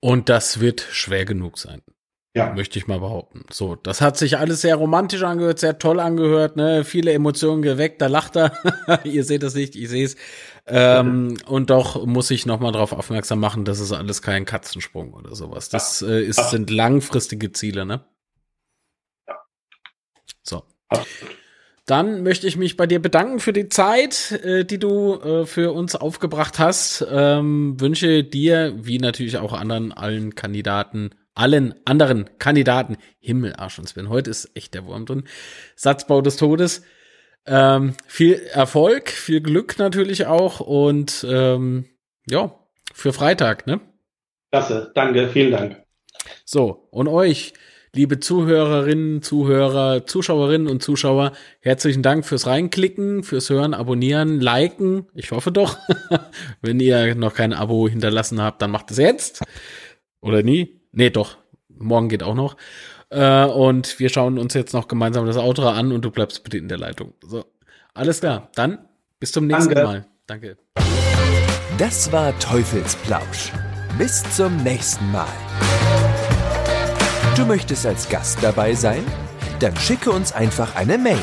Und das wird schwer genug sein. Ja. Möchte ich mal behaupten. So, das hat sich alles sehr romantisch angehört, sehr toll angehört, ne? Viele Emotionen geweckt, da lacht er. Ihr seht das nicht, ich sehe es. Ähm, und doch muss ich nochmal darauf aufmerksam machen, das ist alles kein Katzensprung oder sowas. Das äh, ist, sind langfristige Ziele, ne? Ja. So. Dann möchte ich mich bei dir bedanken für die Zeit, äh, die du äh, für uns aufgebracht hast. Ähm, wünsche dir, wie natürlich auch anderen, allen Kandidaten, allen anderen Kandidaten, Himmel, Arsch und Spin, heute ist echt der Wurm drin, Satzbau des Todes, ähm, viel Erfolg, viel Glück natürlich auch und ähm, ja, für Freitag, ne? Klasse, danke, vielen Dank. So, und euch, liebe Zuhörerinnen, Zuhörer, Zuschauerinnen und Zuschauer, herzlichen Dank fürs Reinklicken, fürs Hören, Abonnieren, Liken. Ich hoffe doch. Wenn ihr noch kein Abo hinterlassen habt, dann macht es jetzt. Oder nie. Nee, doch. Morgen geht auch noch. Äh, und wir schauen uns jetzt noch gemeinsam das Outro an und du bleibst bitte in der Leitung. So. Alles klar. Dann bis zum nächsten Danke. Mal. Danke. Das war Teufelsplausch. Bis zum nächsten Mal. Du möchtest als Gast dabei sein? Dann schicke uns einfach eine Mail